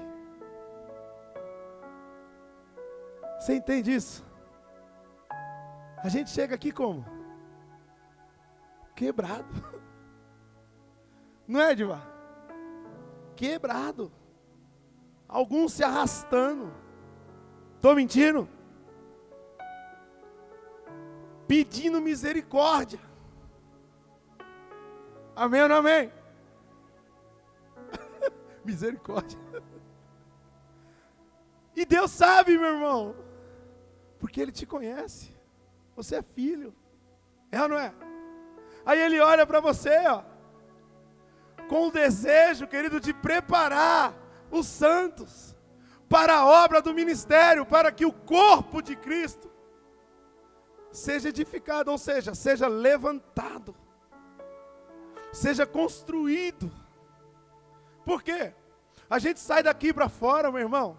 Você entende isso? A gente chega aqui como? Quebrado. Não é, Diva? Quebrado. Alguns se arrastando. Estou mentindo? Pedindo misericórdia. Amém ou não amém? Misericórdia. E Deus sabe, meu irmão, porque Ele te conhece. Você é filho. É ou não é? Aí Ele olha para você, ó, com o desejo, querido, de preparar os santos para a obra do ministério, para que o corpo de Cristo seja edificado, ou seja, seja levantado, seja construído por quê? A gente sai daqui para fora, meu irmão,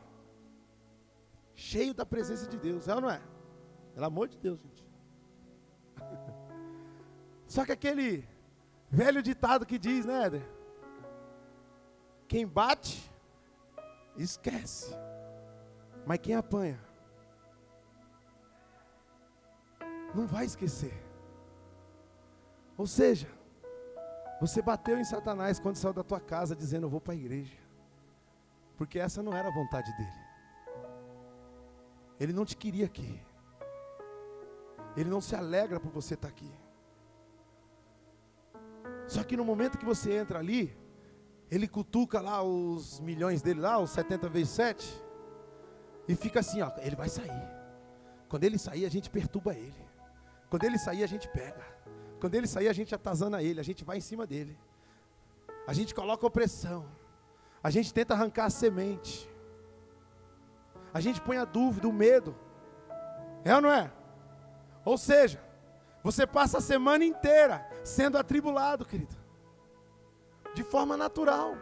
cheio da presença de Deus, é ou não é? Pelo amor de Deus, gente. Só que aquele velho ditado que diz, né, Éder? Quem bate, esquece. Mas quem apanha, não vai esquecer. Ou seja, você bateu em Satanás quando saiu da tua casa dizendo eu vou para a igreja. Porque essa não era a vontade dele. Ele não te queria aqui. Ele não se alegra por você estar aqui. Só que no momento que você entra ali, ele cutuca lá os milhões dele lá, os 70 vezes 7, e fica assim, ó, ele vai sair. Quando ele sair, a gente perturba ele. Quando ele sair, a gente pega. Quando ele sair, a gente atazana ele, a gente vai em cima dele. A gente coloca opressão. A gente tenta arrancar a semente. A gente põe a dúvida, o medo. É ou não é? Ou seja, você passa a semana inteira sendo atribulado, querido. De forma natural.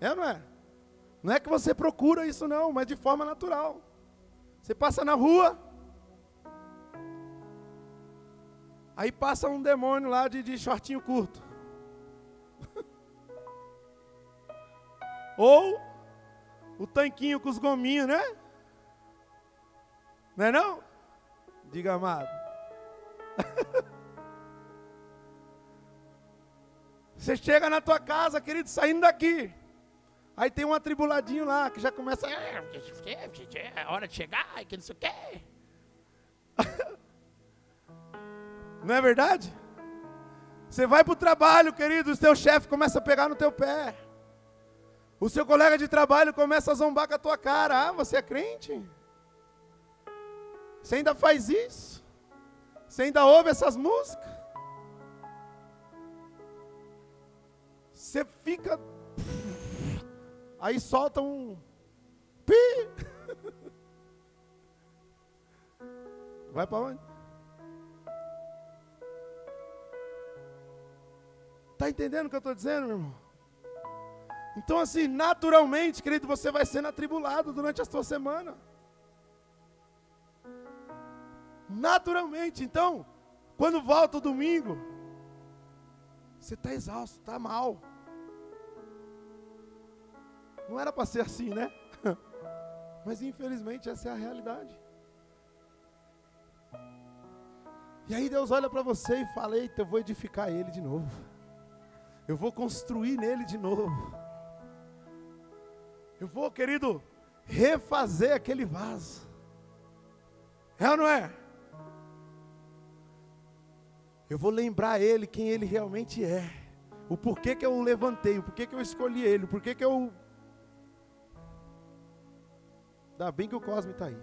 É ou não é? Não é que você procura isso não, mas de forma natural. Você passa na rua, Aí passa um demônio lá de, de shortinho curto. Ou o tanquinho com os gominhos, né? Não é não? Diga, amado. Você chega na tua casa, querido, saindo daqui. Aí tem um atribuladinho lá que já começa. É, é hora de chegar, que não sei o quê. Não é verdade? Você vai para o trabalho, querido, o seu chefe começa a pegar no teu pé. O seu colega de trabalho começa a zombar com a tua cara. Ah, você é crente? Você ainda faz isso? Você ainda ouve essas músicas? Você fica. Aí solta um. Pi! Vai para onde? Está entendendo o que eu estou dizendo, meu irmão? Então, assim, naturalmente, querido, você vai sendo atribulado durante a sua semana. Naturalmente. Então, quando volta o domingo, você está exausto, está mal. Não era para ser assim, né? Mas infelizmente essa é a realidade. E aí Deus olha para você e fala: Eita, eu vou edificar ele de novo. Eu vou construir nele de novo. Eu vou, querido, refazer aquele vaso. É ou não é? Eu vou lembrar ele quem ele realmente é. O porquê que eu o levantei, o porquê que eu escolhi ele, o porquê que eu. Ainda bem que o Cosme está aí.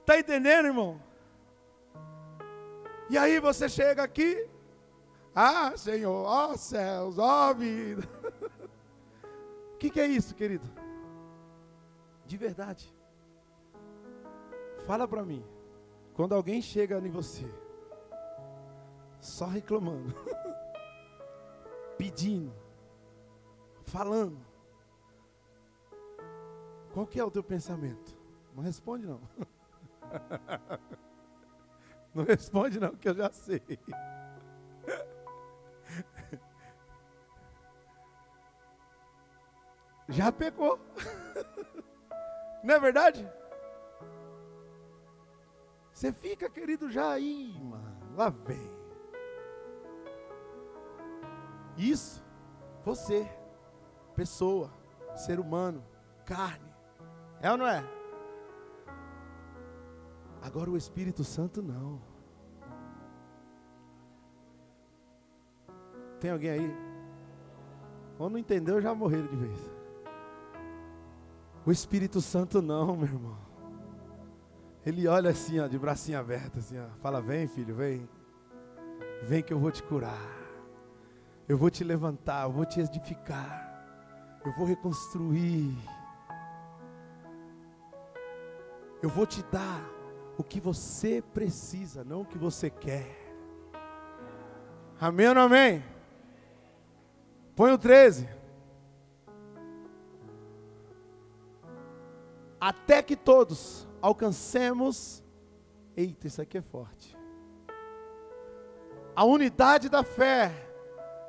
Está entendendo, irmão? E aí você chega aqui, ah, Senhor, ó céus, ó vida. O que, que é isso, querido? De verdade. Fala para mim. Quando alguém chega em você, só reclamando, pedindo, falando, qual que é o teu pensamento? Não responde não. Não responde não, que eu já sei. Já pecou. Não é verdade? Você fica, querido, já aí, mano. Lá vem. Isso, você, pessoa, ser humano, carne. É ou não é? Agora o Espírito Santo não. Tem alguém aí? Ou não entendeu, já morreram de vez. O Espírito Santo não, meu irmão. Ele olha assim, ó, de bracinho aberto, assim, ó, fala: Vem, filho, vem. Vem que eu vou te curar. Eu vou te levantar, eu vou te edificar. Eu vou reconstruir. Eu vou te dar o que você precisa, não o que você quer. Amém ou não amém? Põe o 13. Até que todos alcancemos, eita, isso aqui é forte. A unidade da fé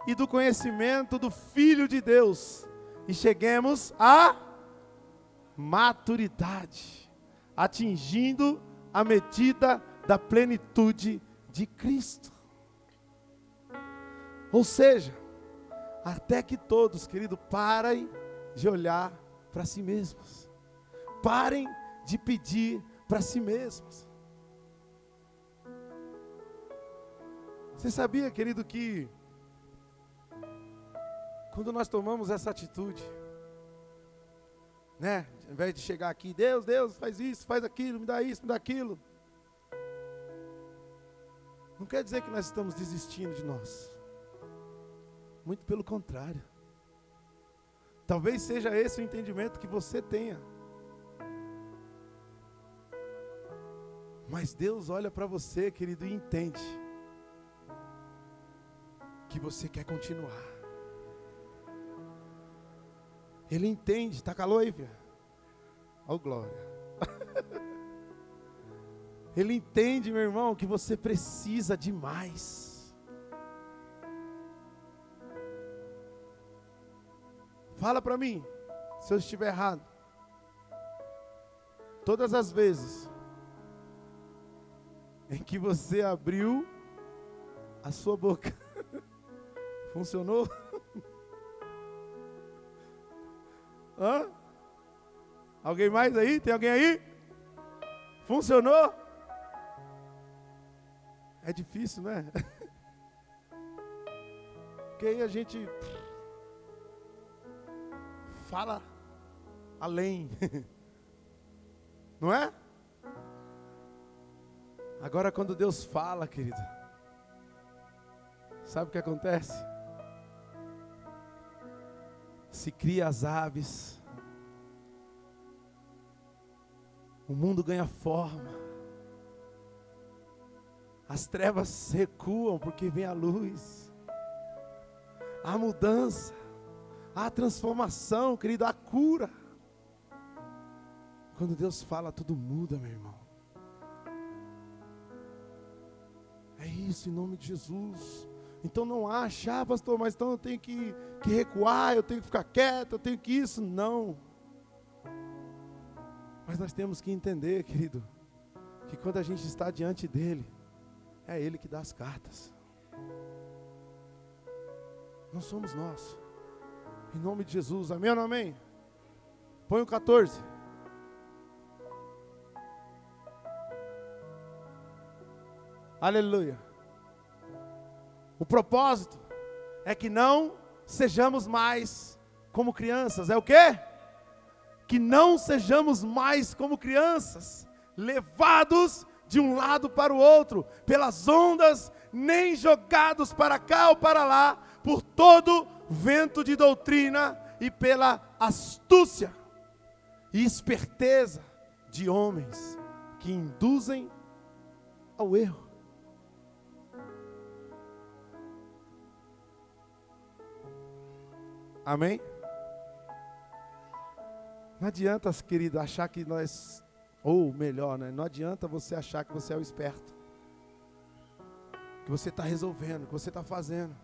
e do conhecimento do Filho de Deus e cheguemos à maturidade, atingindo a medida da plenitude de Cristo. Ou seja, até que todos, querido, parem de olhar para si mesmos. Parem de pedir para si mesmos. Você sabia, querido, que quando nós tomamos essa atitude, né? Ao invés de chegar aqui, Deus, Deus, faz isso, faz aquilo, me dá isso, me dá aquilo. Não quer dizer que nós estamos desistindo de nós. Muito pelo contrário. Talvez seja esse o entendimento que você tenha. Mas Deus olha para você, querido, e entende que você quer continuar. Ele entende, está calor aí, filho? Ó, oh, glória. Ele entende, meu irmão, que você precisa de mais. Fala para mim, se eu estiver errado. Todas as vezes em que você abriu a sua boca, funcionou? Hã? Alguém mais aí? Tem alguém aí? Funcionou? É difícil, né? Porque aí a gente fala além. Não é? Agora quando Deus fala, querido, sabe o que acontece? se cria as aves. o mundo ganha forma. As trevas recuam porque vem a luz. A mudança, a transformação, querido, a cura. Quando Deus fala, tudo muda, meu irmão. É isso, em nome de Jesus. Então não acha, ah, pastor, mas então eu tenho que, que recuar, eu tenho que ficar quieto, eu tenho que isso. Não. Mas nós temos que entender, querido, que quando a gente está diante dele, é ele que dá as cartas. Não somos nós. Em nome de Jesus, amém ou não amém? Põe o 14. Aleluia. O propósito é que não sejamos mais como crianças. É o quê? Que não sejamos mais como crianças, levados de um lado para o outro, pelas ondas, nem jogados para cá ou para lá, por todo vento de doutrina e pela astúcia e esperteza de homens que induzem ao erro. Amém? Não adianta, querido, achar que nós, ou melhor, né? Não adianta você achar que você é o esperto, que você está resolvendo, que você está fazendo.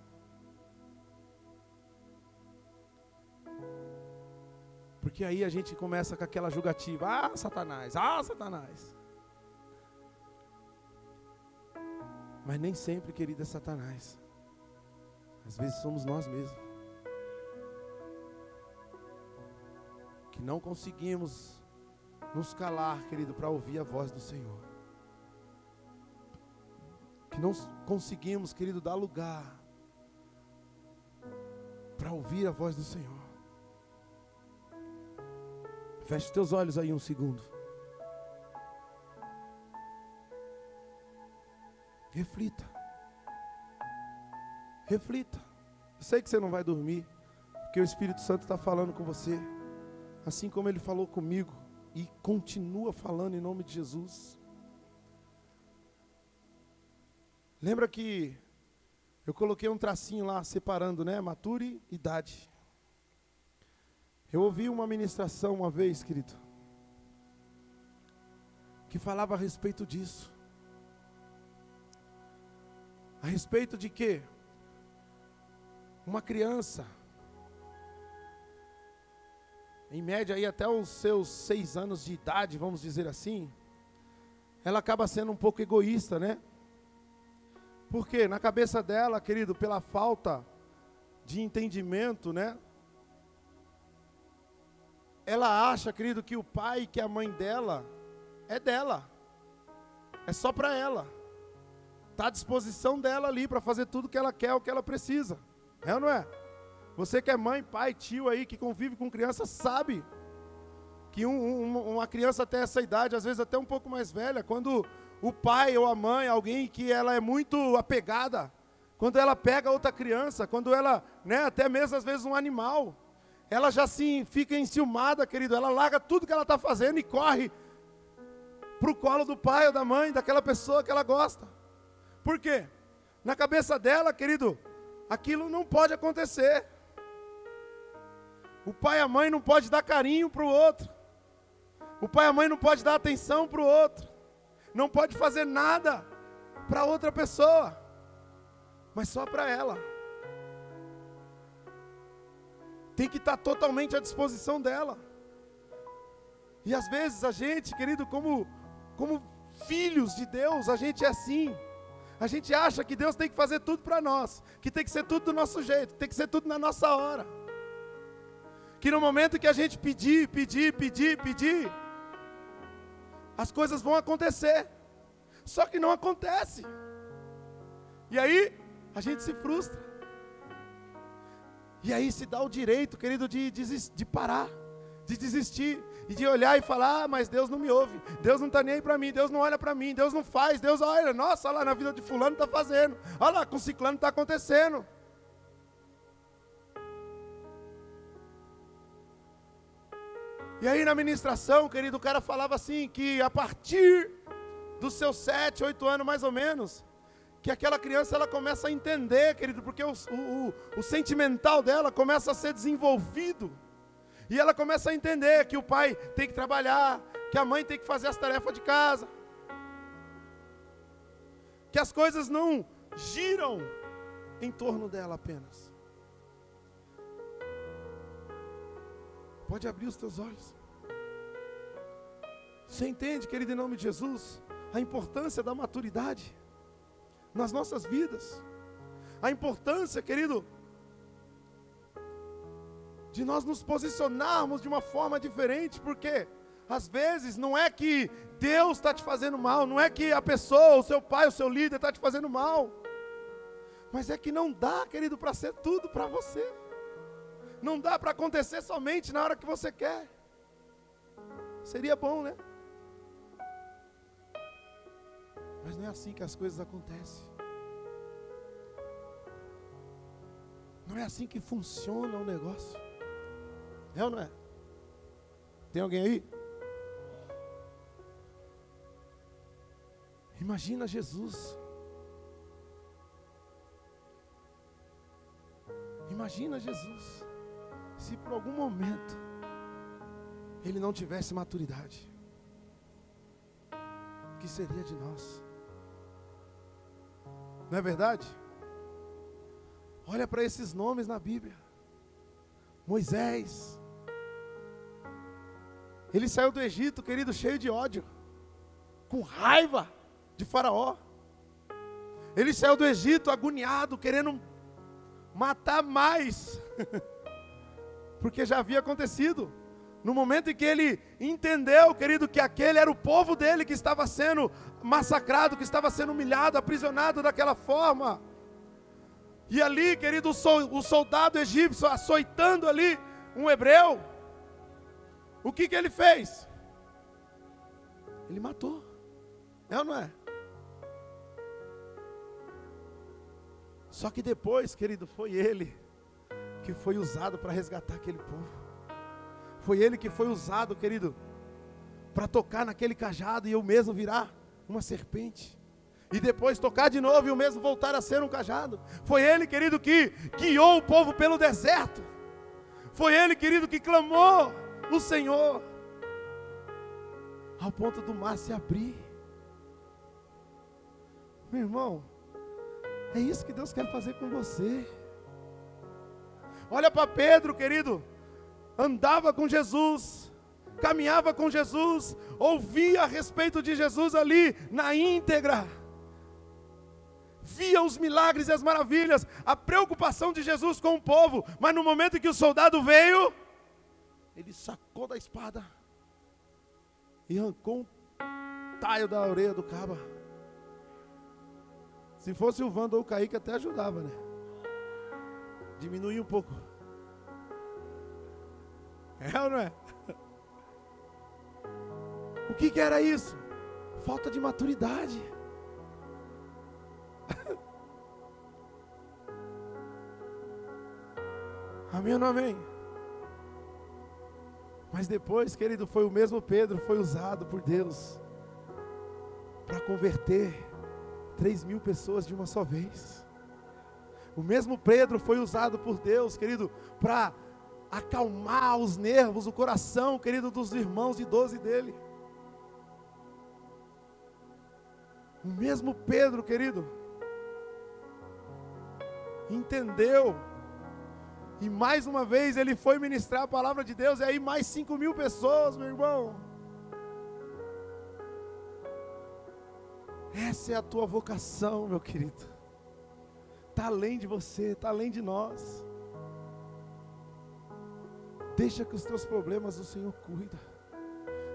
Porque aí a gente começa com aquela julgativa: ah, Satanás, ah, Satanás. Mas nem sempre, querido, é Satanás. Às vezes somos nós mesmos. Que não conseguimos nos calar, querido, para ouvir a voz do Senhor. Que não conseguimos, querido, dar lugar para ouvir a voz do Senhor. Feche teus olhos aí um segundo. Reflita. Reflita. Eu sei que você não vai dormir, porque o Espírito Santo está falando com você assim como ele falou comigo e continua falando em nome de Jesus. Lembra que eu coloquei um tracinho lá separando, né, mature e idade. Eu ouvi uma ministração uma vez, querido, que falava a respeito disso. A respeito de que uma criança em média aí até os seus seis anos de idade, vamos dizer assim, ela acaba sendo um pouco egoísta, né? Porque na cabeça dela, querido, pela falta de entendimento, né? Ela acha, querido, que o pai, que a mãe dela é dela. É só para ela. Está à disposição dela ali para fazer tudo que ela quer, o que ela precisa. É ou não é? Você que é mãe, pai, tio aí, que convive com criança, sabe que um, um, uma criança até essa idade, às vezes até um pouco mais velha, quando o pai ou a mãe, alguém que ela é muito apegada, quando ela pega outra criança, quando ela, né, até mesmo às vezes um animal, ela já assim fica enciumada, querido, ela larga tudo que ela está fazendo e corre para o colo do pai ou da mãe, daquela pessoa que ela gosta. Por quê? Na cabeça dela, querido, aquilo não pode acontecer. O pai e a mãe não pode dar carinho para o outro. O pai e a mãe não pode dar atenção para o outro. Não pode fazer nada para outra pessoa, mas só para ela. Tem que estar totalmente à disposição dela. E às vezes a gente, querido, como como filhos de Deus, a gente é assim. A gente acha que Deus tem que fazer tudo para nós, que tem que ser tudo do nosso jeito, tem que ser tudo na nossa hora que no momento que a gente pedir, pedir, pedir, pedir, as coisas vão acontecer. Só que não acontece. E aí a gente se frustra. E aí se dá o direito, querido, de, de, parar, de desistir, e de olhar e falar: ah, mas Deus não me ouve, Deus não está nem aí para mim, Deus não olha para mim, Deus não faz, Deus olha, nossa, olha lá na vida de Fulano está fazendo, olha lá com Ciclano está acontecendo. E aí na ministração, querido, o cara falava assim que a partir dos seus sete, oito anos mais ou menos, que aquela criança ela começa a entender, querido, porque o, o, o sentimental dela começa a ser desenvolvido. E ela começa a entender que o pai tem que trabalhar, que a mãe tem que fazer as tarefas de casa, que as coisas não giram em torno dela apenas. Pode abrir os teus olhos. Você entende, querido, em nome de Jesus, a importância da maturidade nas nossas vidas. A importância, querido, de nós nos posicionarmos de uma forma diferente, porque às vezes não é que Deus está te fazendo mal, não é que a pessoa, o seu pai, o seu líder está te fazendo mal, mas é que não dá, querido, para ser tudo para você. Não dá para acontecer somente na hora que você quer. Seria bom, né? Mas não é assim que as coisas acontecem. Não é assim que funciona o negócio. É ou não é? Tem alguém aí? Imagina Jesus. Imagina Jesus se por algum momento ele não tivesse maturidade, o que seria de nós? Não é verdade? Olha para esses nomes na Bíblia. Moisés. Ele saiu do Egito, querido, cheio de ódio, com raiva de Faraó. Ele saiu do Egito agoniado, querendo matar mais. porque já havia acontecido. No momento em que ele entendeu, querido, que aquele era o povo dele que estava sendo massacrado, que estava sendo humilhado, aprisionado daquela forma. E ali, querido, o soldado egípcio açoitando ali um hebreu. O que, que ele fez? Ele matou. É ou não é? Só que depois, querido, foi ele que foi usado para resgatar aquele povo. Foi ele que foi usado, querido, para tocar naquele cajado e eu mesmo virar uma serpente. E depois tocar de novo e o mesmo voltar a ser um cajado. Foi ele, querido, que guiou o povo pelo deserto. Foi ele, querido, que clamou o Senhor ao ponto do mar se abrir. Meu irmão, é isso que Deus quer fazer com você. Olha para Pedro, querido. Andava com Jesus, caminhava com Jesus, ouvia a respeito de Jesus ali na íntegra. Via os milagres e as maravilhas, a preocupação de Jesus com o povo, mas no momento em que o soldado veio, ele sacou da espada e arrancou um taio da orelha do caba. Se fosse o Vando ou o Kaique, até ajudava, né? Diminuir um pouco. É ou não é? O que, que era isso? Falta de maturidade. Amém ou não amém? Mas depois, querido, foi o mesmo Pedro, foi usado por Deus para converter 3 mil pessoas de uma só vez. O mesmo Pedro foi usado por Deus, querido, para acalmar os nervos, o coração, querido, dos irmãos de doze dele. O mesmo Pedro, querido, entendeu. E mais uma vez ele foi ministrar a palavra de Deus, e aí mais cinco mil pessoas, meu irmão. Essa é a tua vocação, meu querido está além de você, está além de nós. Deixa que os teus problemas o Senhor cuida.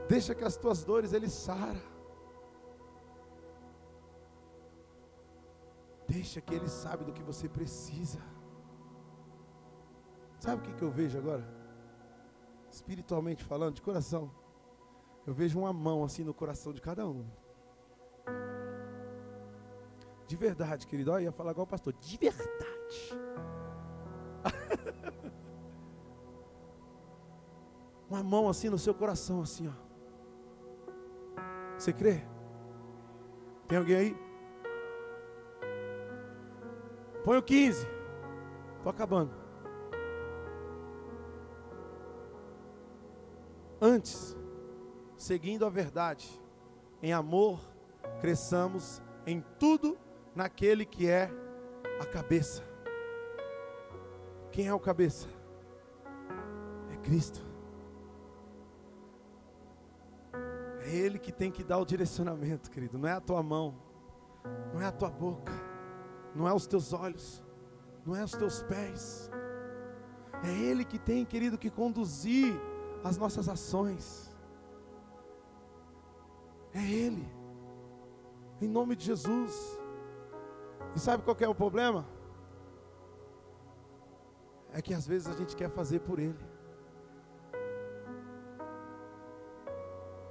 Deixa que as tuas dores Ele sara. Deixa que Ele sabe do que você precisa. Sabe o que, que eu vejo agora? Espiritualmente falando, de coração. Eu vejo uma mão assim no coração de cada um. De verdade, querido. Olha, ia falar igual o pastor. De verdade. uma mão assim no seu coração, assim, ó. Você crê? Tem alguém aí? Põe o 15. Estou acabando. Antes, seguindo a verdade, em amor, cresçamos em tudo naquele que é a cabeça. Quem é o cabeça? É Cristo. É Ele que tem que dar o direcionamento, querido. Não é a tua mão, não é a tua boca, não é os teus olhos, não é os teus pés. É Ele que tem, querido, que conduzir as nossas ações. É Ele. Em nome de Jesus. E sabe qual é o problema? É que às vezes a gente quer fazer por Ele.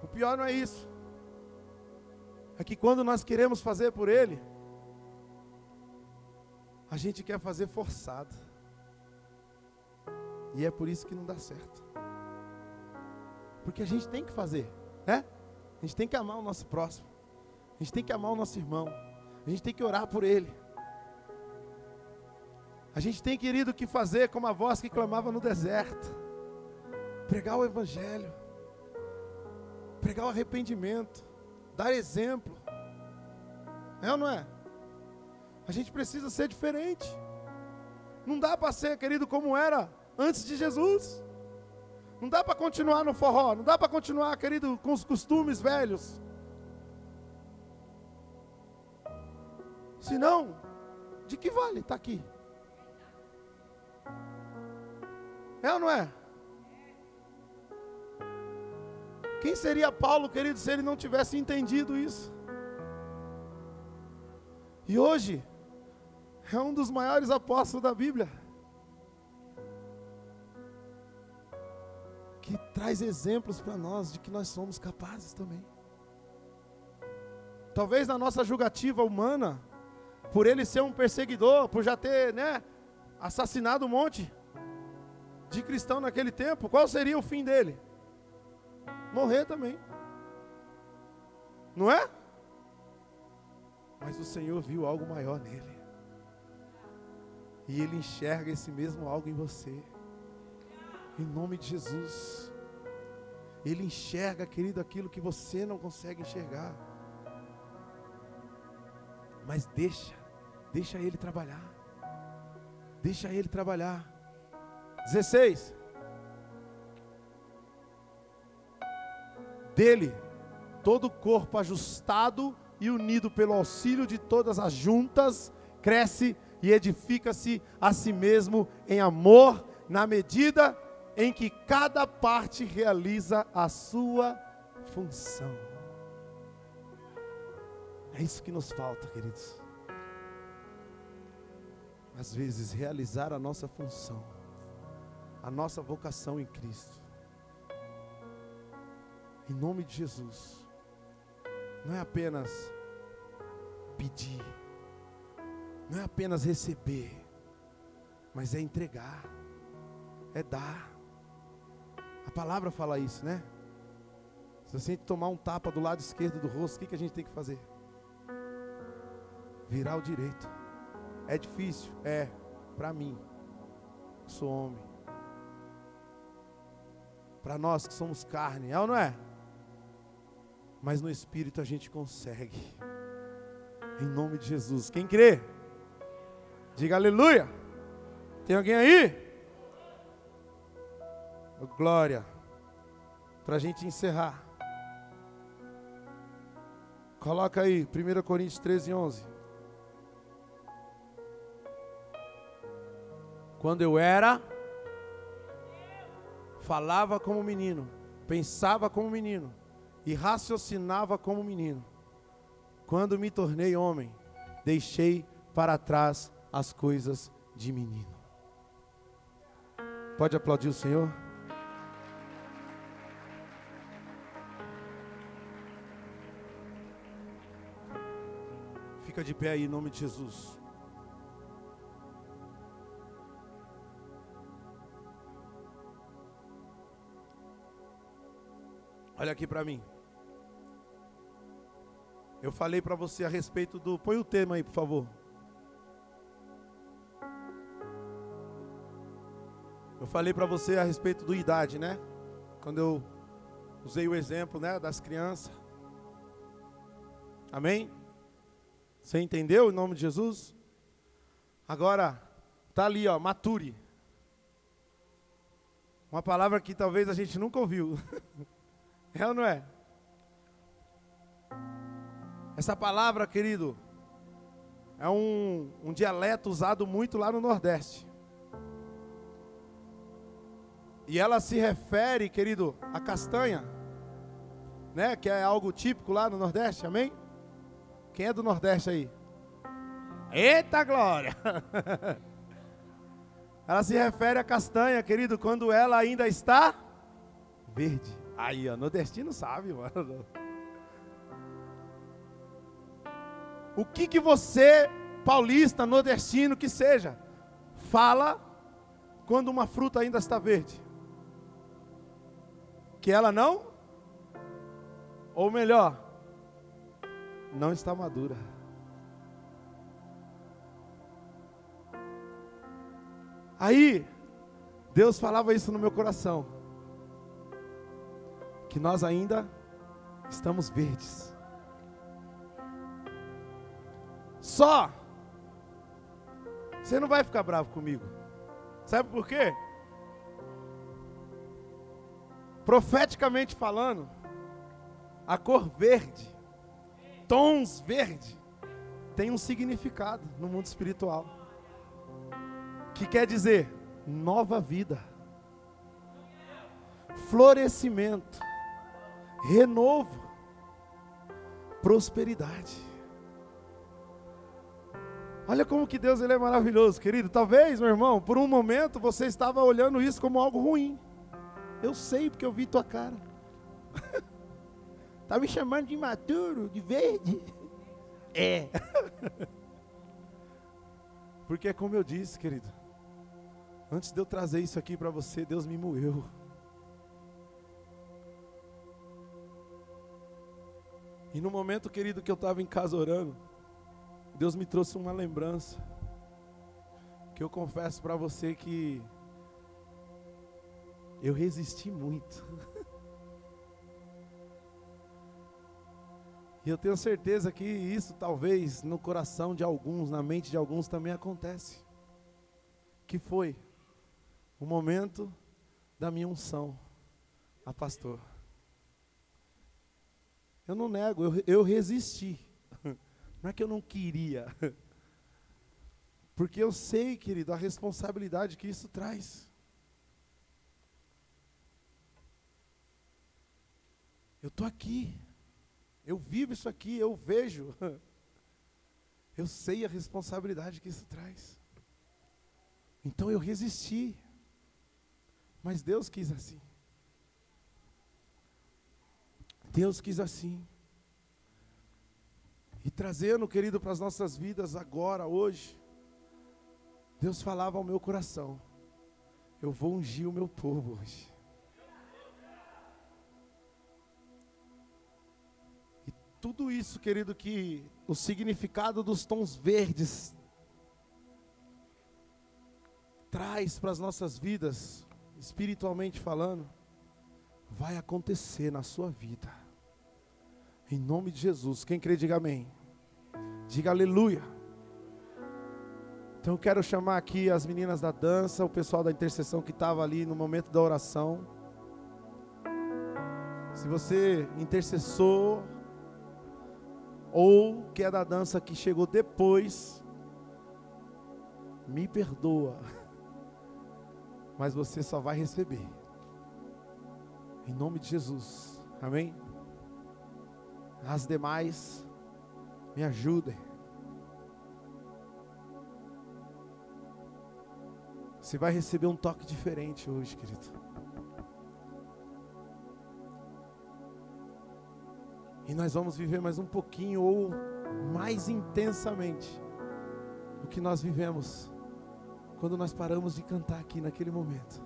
O pior não é isso. É que quando nós queremos fazer por Ele, a gente quer fazer forçado. E é por isso que não dá certo. Porque a gente tem que fazer, né? A gente tem que amar o nosso próximo. A gente tem que amar o nosso irmão. A gente tem que orar por ele. A gente tem, querido, que fazer como a voz que clamava no deserto. Pregar o evangelho. Pregar o arrependimento. Dar exemplo. É ou não é? A gente precisa ser diferente. Não dá para ser, querido, como era antes de Jesus. Não dá para continuar no forró, não dá para continuar, querido, com os costumes velhos. Senão, de que vale estar tá aqui? É ou não é? Quem seria Paulo, querido, se ele não tivesse entendido isso? E hoje, é um dos maiores apóstolos da Bíblia. Que traz exemplos para nós de que nós somos capazes também. Talvez na nossa julgativa humana, por ele ser um perseguidor, por já ter, né, assassinado um monte de cristão naquele tempo, qual seria o fim dele? Morrer também. Não é? Mas o Senhor viu algo maior nele. E Ele enxerga esse mesmo algo em você. Em nome de Jesus. Ele enxerga, querido, aquilo que você não consegue enxergar. Mas deixa, deixa Ele trabalhar. Deixa Ele trabalhar. 16. Dele, todo o corpo ajustado e unido pelo auxílio de todas as juntas, cresce e edifica-se a si mesmo em amor, na medida em que cada parte realiza a sua função. É isso que nos falta, queridos. Às vezes, realizar a nossa função, a nossa vocação em Cristo. Em nome de Jesus. Não é apenas pedir não é apenas receber, mas é entregar, é dar. A palavra fala isso, né? Se você tomar um tapa do lado esquerdo do rosto, o que, que a gente tem que fazer? Virar o direito. É difícil? É, para mim. Sou homem. Para nós que somos carne, é ou não é? Mas no espírito a gente consegue. Em nome de Jesus. Quem crê? Diga aleluia. Tem alguém aí? Glória. Para a gente encerrar. Coloca aí, 1 Coríntios 13, 11. Quando eu era, falava como menino, pensava como menino e raciocinava como menino. Quando me tornei homem, deixei para trás as coisas de menino. Pode aplaudir o Senhor? Fica de pé aí em nome de Jesus. Olha aqui para mim. Eu falei para você a respeito do. Põe o tema aí, por favor. Eu falei para você a respeito do idade, né? Quando eu usei o exemplo, né, das crianças. Amém? Você entendeu em nome de Jesus? Agora tá ali, ó, mature. Uma palavra que talvez a gente nunca ouviu. é ou não é? Essa palavra, querido, é um, um dialeto usado muito lá no Nordeste. E ela se refere, querido, à castanha, né? Que é algo típico lá no Nordeste, amém? Quem é do Nordeste aí? Eita glória! ela se refere à castanha, querido, quando ela ainda está verde. Aí, ó, nordestino sabe, mano. O que que você, paulista, nordestino que seja, fala quando uma fruta ainda está verde? que ela não, ou melhor, não está madura. Aí, Deus falava isso no meu coração, que nós ainda estamos verdes. Só, você não vai ficar bravo comigo, sabe por quê? Profeticamente falando, a cor verde, tons verde, tem um significado no mundo espiritual. Que quer dizer nova vida, florescimento, renovo, prosperidade. Olha como que Deus ele é maravilhoso, querido. Talvez, meu irmão, por um momento você estava olhando isso como algo ruim. Eu sei porque eu vi tua cara. tá me chamando de imaturo, de verde? É. porque como eu disse, querido, antes de eu trazer isso aqui para você, Deus me moeu. E no momento, querido, que eu estava em casa orando, Deus me trouxe uma lembrança. Que eu confesso para você que eu resisti muito. E eu tenho certeza que isso talvez no coração de alguns, na mente de alguns também acontece. Que foi o momento da minha unção a pastor. Eu não nego, eu, eu resisti. Não é que eu não queria. Porque eu sei, querido, a responsabilidade que isso traz. Eu estou aqui. Eu vivo isso aqui, eu vejo. Eu sei a responsabilidade que isso traz. Então eu resisti. Mas Deus quis assim. Deus quis assim. E trazendo, querido, para as nossas vidas agora, hoje, Deus falava ao meu coração: Eu vou ungir o meu povo hoje. tudo isso, querido, que o significado dos tons verdes traz para as nossas vidas, espiritualmente falando, vai acontecer na sua vida. Em nome de Jesus. Quem crê, diga amém. Diga aleluia. Então eu quero chamar aqui as meninas da dança, o pessoal da intercessão que estava ali no momento da oração. Se você intercessor, ou que é da dança que chegou depois, me perdoa, mas você só vai receber, em nome de Jesus, amém? As demais, me ajudem. Você vai receber um toque diferente hoje, querido. E nós vamos viver mais um pouquinho ou mais intensamente o que nós vivemos quando nós paramos de cantar aqui naquele momento.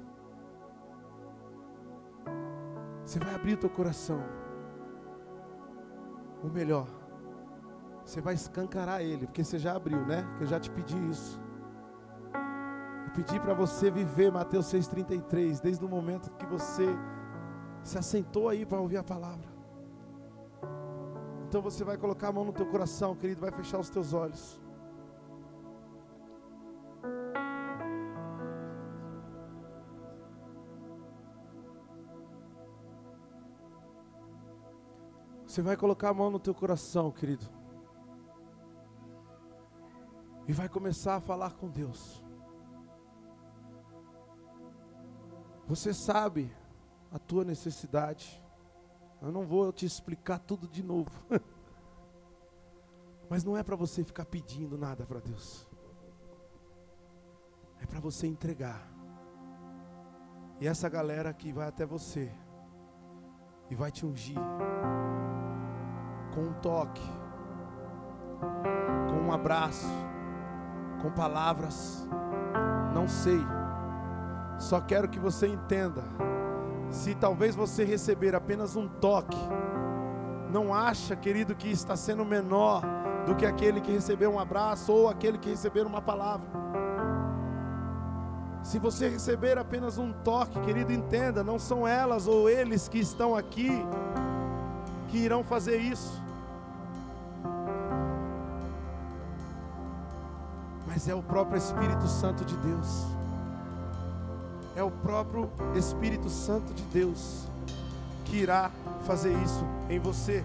Você vai abrir o teu coração. O melhor. Você vai escancarar ele, porque você já abriu, né? Que eu já te pedi isso. Eu pedi para você viver Mateus 6,33, desde o momento que você se assentou aí para ouvir a palavra. Então você vai colocar a mão no teu coração, querido, vai fechar os teus olhos. Você vai colocar a mão no teu coração, querido. E vai começar a falar com Deus. Você sabe a tua necessidade. Eu não vou te explicar tudo de novo. Mas não é para você ficar pedindo nada para Deus. É para você entregar. E essa galera aqui vai até você e vai te ungir com um toque, com um abraço, com palavras. Não sei. Só quero que você entenda se talvez você receber apenas um toque, não acha, querido, que está sendo menor do que aquele que recebeu um abraço ou aquele que recebeu uma palavra. Se você receber apenas um toque, querido, entenda, não são elas ou eles que estão aqui que irão fazer isso. Mas é o próprio Espírito Santo de Deus é o próprio Espírito Santo de Deus que irá fazer isso em você.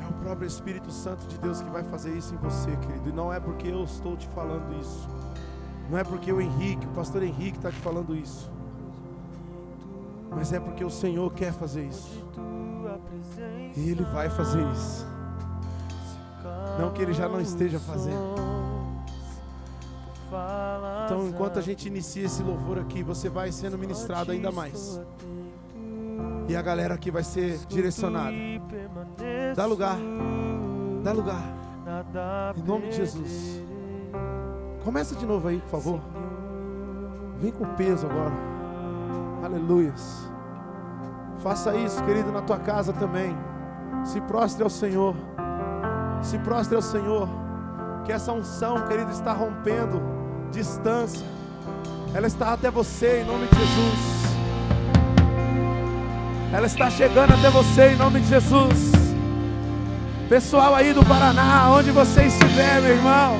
É o próprio Espírito Santo de Deus que vai fazer isso em você, querido. E não é porque eu estou te falando isso. Não é porque o Henrique, o pastor Henrique está te falando isso. Mas é porque o Senhor quer fazer isso. E Ele vai fazer isso. Não que ele já não esteja fazendo. Então, enquanto a gente inicia esse louvor aqui, você vai sendo ministrado ainda mais. E a galera aqui vai ser direcionada. Dá lugar. Dá lugar. Em nome de Jesus. Começa de novo aí, por favor. Vem com peso agora. Aleluias. Faça isso, querido, na tua casa também. Se prostre ao Senhor. Se prostre ao Senhor. Que essa unção, querido, está rompendo distância. Ela está até você em nome de Jesus. Ela está chegando até você em nome de Jesus. Pessoal aí do Paraná, onde você estiver, meu irmão,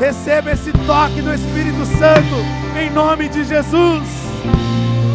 receba esse toque do Espírito Santo em nome de Jesus.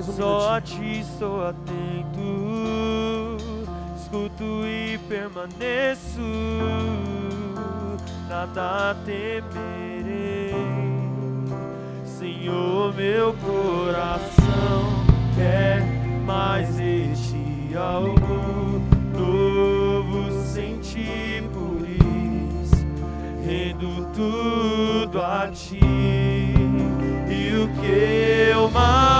mais um Só a ti estou atento, escuto e permaneço, nada temerei. Senhor, meu coração quer mais de ti algo novo sentir por isso, rendo tudo a ti. E o que eu mais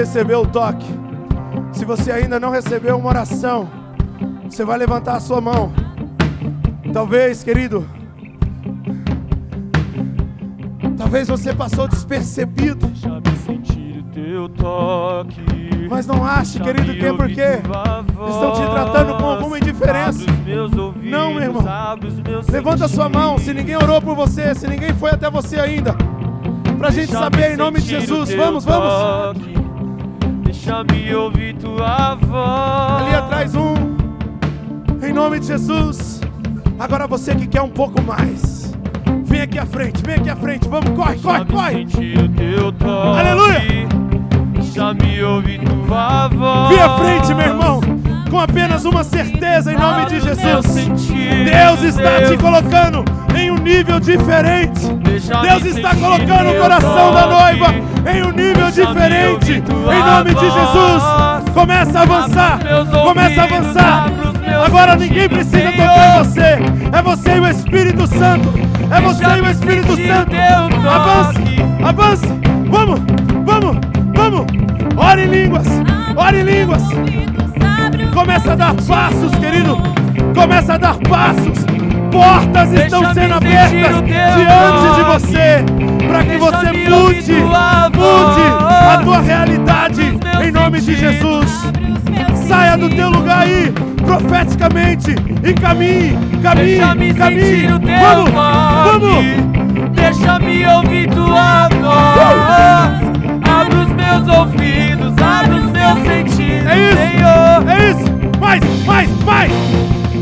recebeu o toque, se você ainda não recebeu uma oração, você vai levantar a sua mão. Talvez, querido, talvez você passou despercebido. Mas não ache, querido, que é porque estão te tratando com alguma indiferença. Não, meu irmão. Levanta sua mão. Se ninguém orou por você, se ninguém foi até você ainda, para a gente saber em nome de Jesus. Vamos, vamos. Deixa-me ouvir tua voz. Ali atrás um. Em nome de Jesus. Agora você que quer um pouco mais. Vem aqui à frente, vem aqui à frente. Vamos, corre, corre, corre. Aleluia. Deixa-me ouvir tua voz. Vem à frente, meu irmão. Com apenas uma certeza em nome de Jesus. Deus está te colocando em um nível diferente. Deus está colocando o coração da noiva em um nível diferente. Em nome de Jesus. Começa a avançar. Começa a avançar. Agora ninguém precisa tocar você. É você e o Espírito Santo. É você e o Espírito Santo. Avance. Avance. Vamos. Vamos. Vamos! Ore em línguas! Ore em línguas! Começa a dar passos, querido! Começa a dar passos! Portas estão sendo abertas diante de você para que você mude, mude a tua realidade em nome de Jesus. Saia do teu lugar aí, profeticamente, e caminhe, caminhe, caminhe. Vamos, vamos. Deixa-me ouvir tua voz. Abre os meus ouvidos, abre os meus sentidos, é isso. É isso, mais, mais, mais.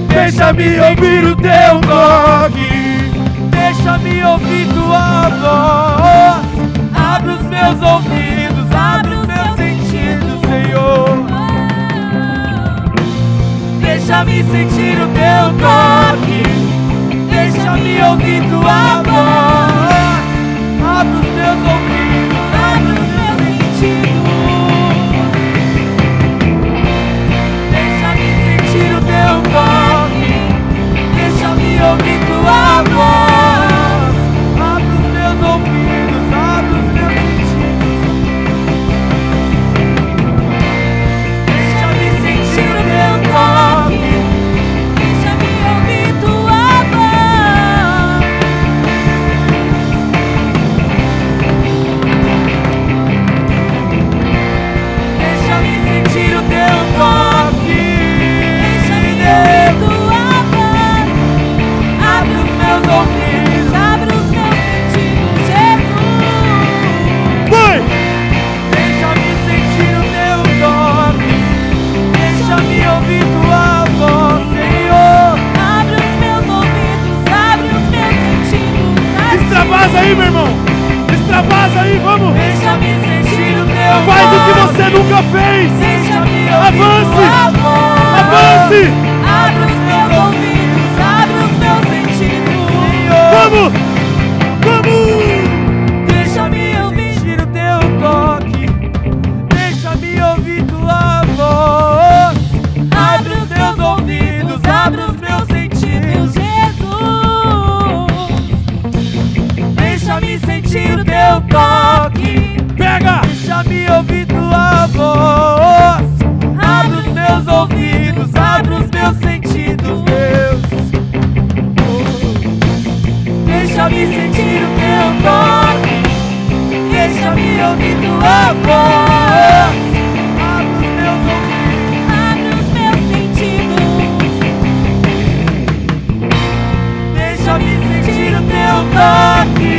Deixa-me ouvir o teu toque, deixa-me ouvir tua voz. Abre os meus ouvidos, abre os meus sentidos, Senhor. Deixa-me sentir o teu toque, deixa-me ouvir tua voz. Ouvir tua voz. Aí, meu irmão. Extravasa aí, vamos. Deixa-me sentir o teu Faz o que você nunca fez. Avance! Avance! Deixa-me ouvir tua voz. Abre os meus ouvidos, abre os meus sentidos, Deus. Deixa-me sentir o teu toque. Deixa-me ouvir tua voz. Deixa-me sentir o teu toque.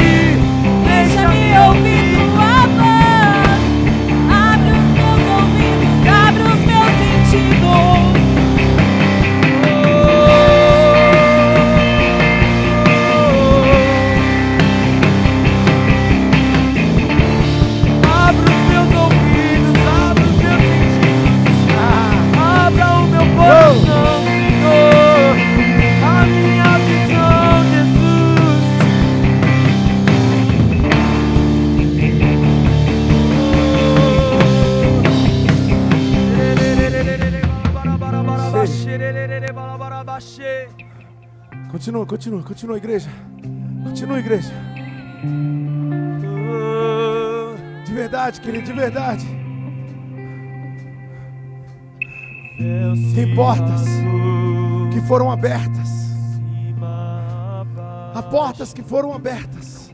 Continua, continua, continua, igreja. Continua, igreja. De verdade, querido, de verdade. Tem portas que foram abertas. Há portas que foram abertas.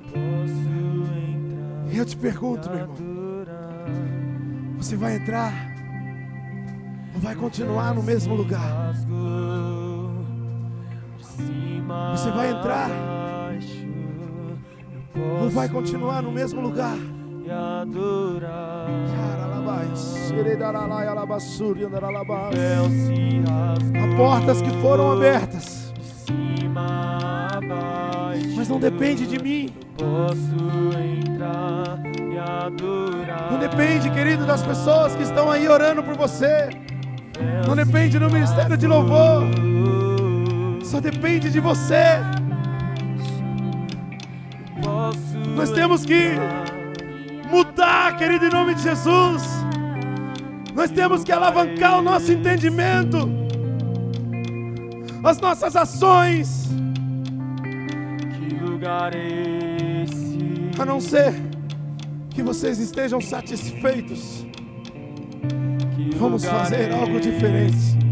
E eu te pergunto, meu irmão. Você vai entrar ou vai continuar no mesmo lugar? Você vai entrar ou vai continuar no mesmo lugar? Há portas que foram abertas, mas não depende de mim. Posso entrar adorar. Não depende, querido, das pessoas que estão aí orando por você. Não depende do ministério de louvor. Só depende de você. Nós temos que mudar, querido, em nome de Jesus. Nós temos que alavancar o nosso entendimento, as nossas ações, Que lugar é esse? a não ser que vocês estejam satisfeitos. Vamos fazer é algo diferente.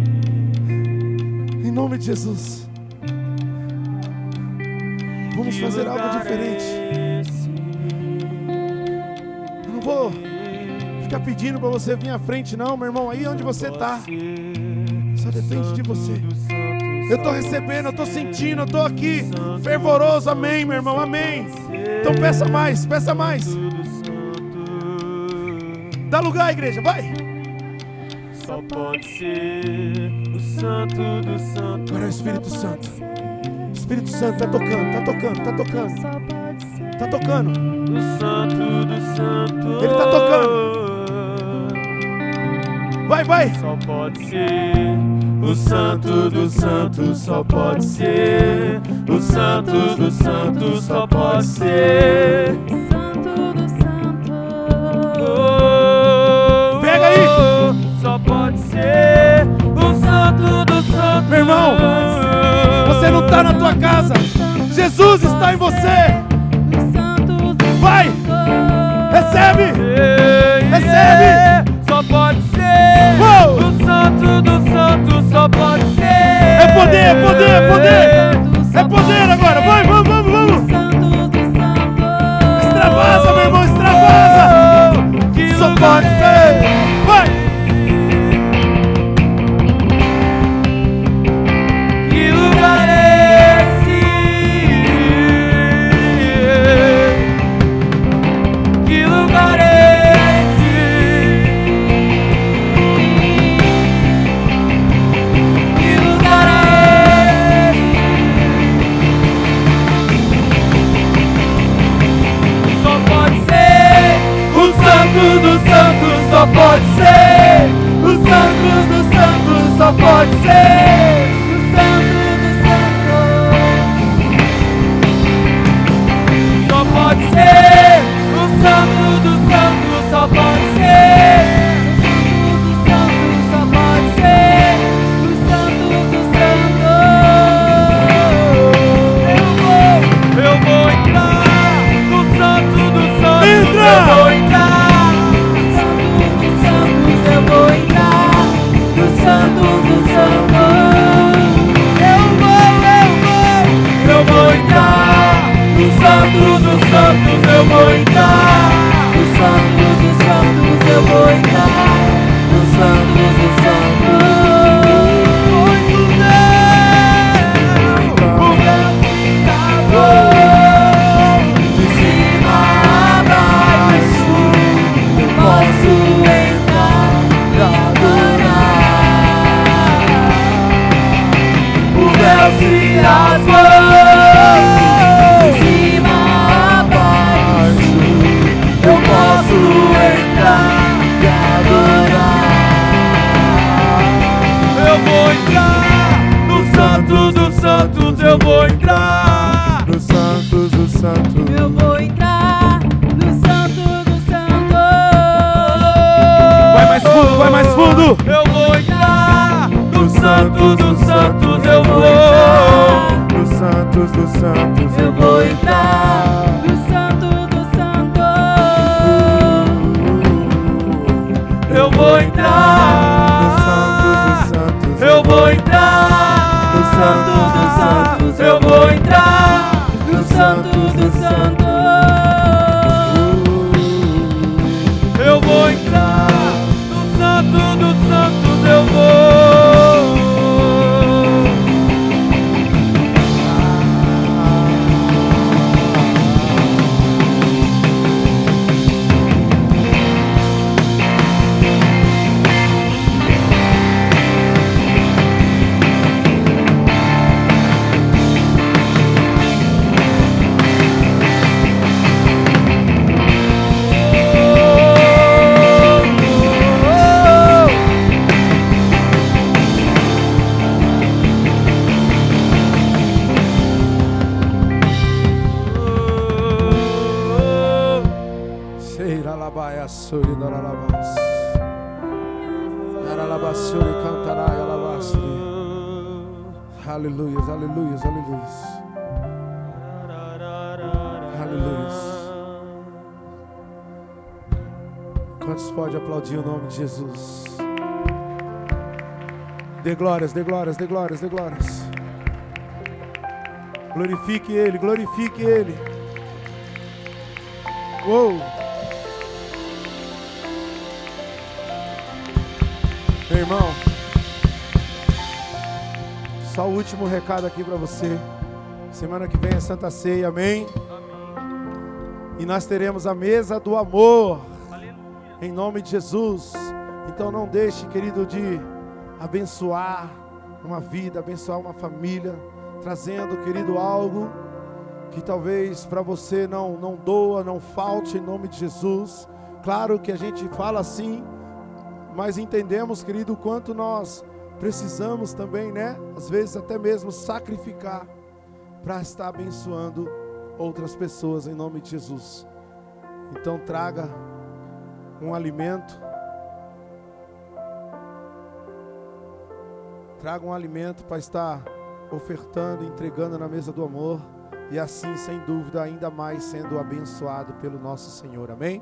Em nome de Jesus. Vamos fazer algo diferente. é? Eu não vou ficar pedindo para você vir à frente, não, meu irmão. Aí onde você está, só depende de você. Eu estou recebendo, eu estou sentindo, eu estou aqui fervoroso. Amém, meu irmão. Amém. Então peça mais, peça mais. Dá lugar, igreja, vai. Só pode ser o santo do santo. Agora é o Espírito Santo. O Espírito Santo tá tocando, tá tocando, tá tocando. Tá tocando. Do santo do santo. Ele tá Vai, vai. Só pode ser o santo do santo, só pode ser o santo do santo, só pode ser. Pode ser o santo do santo. Meu irmão, Você não tá na tua casa. Jesus está em você. Vai. Recebe. Recebe. Só pode ser o santo do santo, só pode ser. É poder, é poder, é poder. É poder agora. Vai, vamos, vamos, vamos. Extravasa, meu irmão, extravasa. Só pode é ser. Só pode ser o santo do santo, só pode ser santos. Eu vou entrar no santo dos santos, eu vou. Dos santos, dos santos. Eu vou entrar o nome de Jesus? Dê glórias, dê glórias, dê glórias, dê glórias. Glorifique Ele, glorifique Ele. Uou! Meu irmão, só o último recado aqui para você. Semana que vem é Santa Ceia, amém? E nós teremos a mesa do amor, em nome de Jesus. Então não deixe, querido, de abençoar uma vida, abençoar uma família, trazendo, querido, algo que talvez para você não não doa, não falte em nome de Jesus. Claro que a gente fala assim, mas entendemos, querido, o quanto nós precisamos também, né? Às vezes até mesmo sacrificar para estar abençoando outras pessoas em nome de Jesus. Então traga um alimento. Traga um alimento para estar ofertando, entregando na mesa do amor e assim, sem dúvida, ainda mais sendo abençoado pelo nosso Senhor. Amém?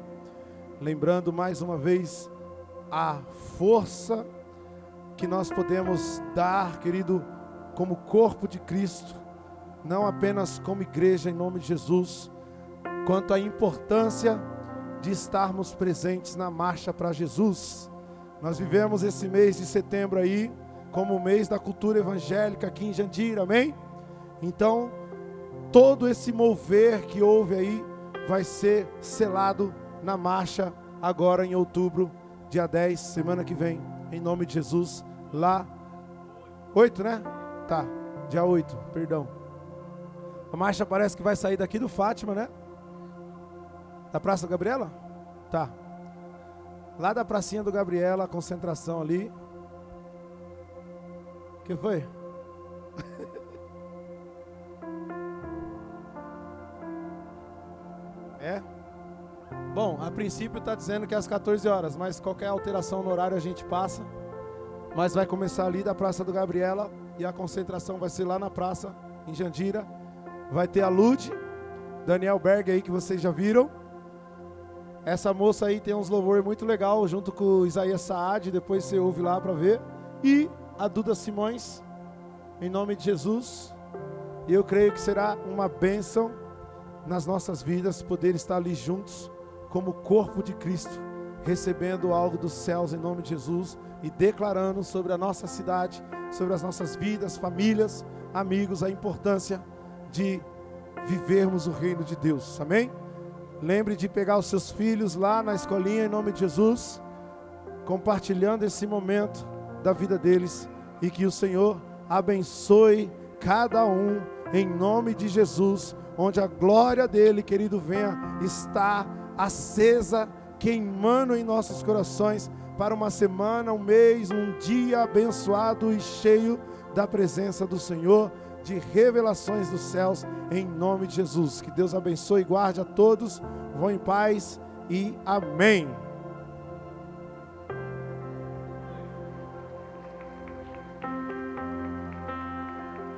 Lembrando mais uma vez a força que nós podemos dar, querido, como corpo de Cristo, não apenas como igreja em nome de Jesus, quanto à importância de estarmos presentes na marcha para Jesus. Nós vivemos esse mês de setembro aí como o mês da cultura evangélica aqui em Jandira, amém? Então, todo esse mover que houve aí vai ser selado na marcha agora em outubro, dia 10, semana que vem, em nome de Jesus, lá 8, né? Tá, dia 8, perdão. A marcha parece que vai sair daqui do Fátima, né? Da Praça Gabriela? Tá. Lá da pracinha do Gabriela, a concentração ali. Que foi? é? Bom, a princípio está dizendo que é às 14 horas, mas qualquer alteração no horário a gente passa. Mas vai começar ali da Praça do Gabriela e a concentração vai ser lá na praça, em Jandira. Vai ter a Lude, Daniel Berg aí que vocês já viram. Essa moça aí tem uns louvor muito legal junto com o Isaías Saad, depois você ouve lá para ver. E a Duda Simões, em nome de Jesus. Eu creio que será uma bênção nas nossas vidas poder estar ali juntos como corpo de Cristo, recebendo algo dos céus em nome de Jesus e declarando sobre a nossa cidade, sobre as nossas vidas, famílias, amigos, a importância de vivermos o reino de Deus. Amém? Lembre de pegar os seus filhos lá na escolinha em nome de Jesus, compartilhando esse momento da vida deles e que o Senhor abençoe cada um em nome de Jesus, onde a glória dele, querido, venha estar acesa, queimando em nossos corações para uma semana, um mês, um dia abençoado e cheio da presença do Senhor, de revelações dos céus, em nome de Jesus. Que Deus abençoe e guarde a todos. Vão em paz e amém.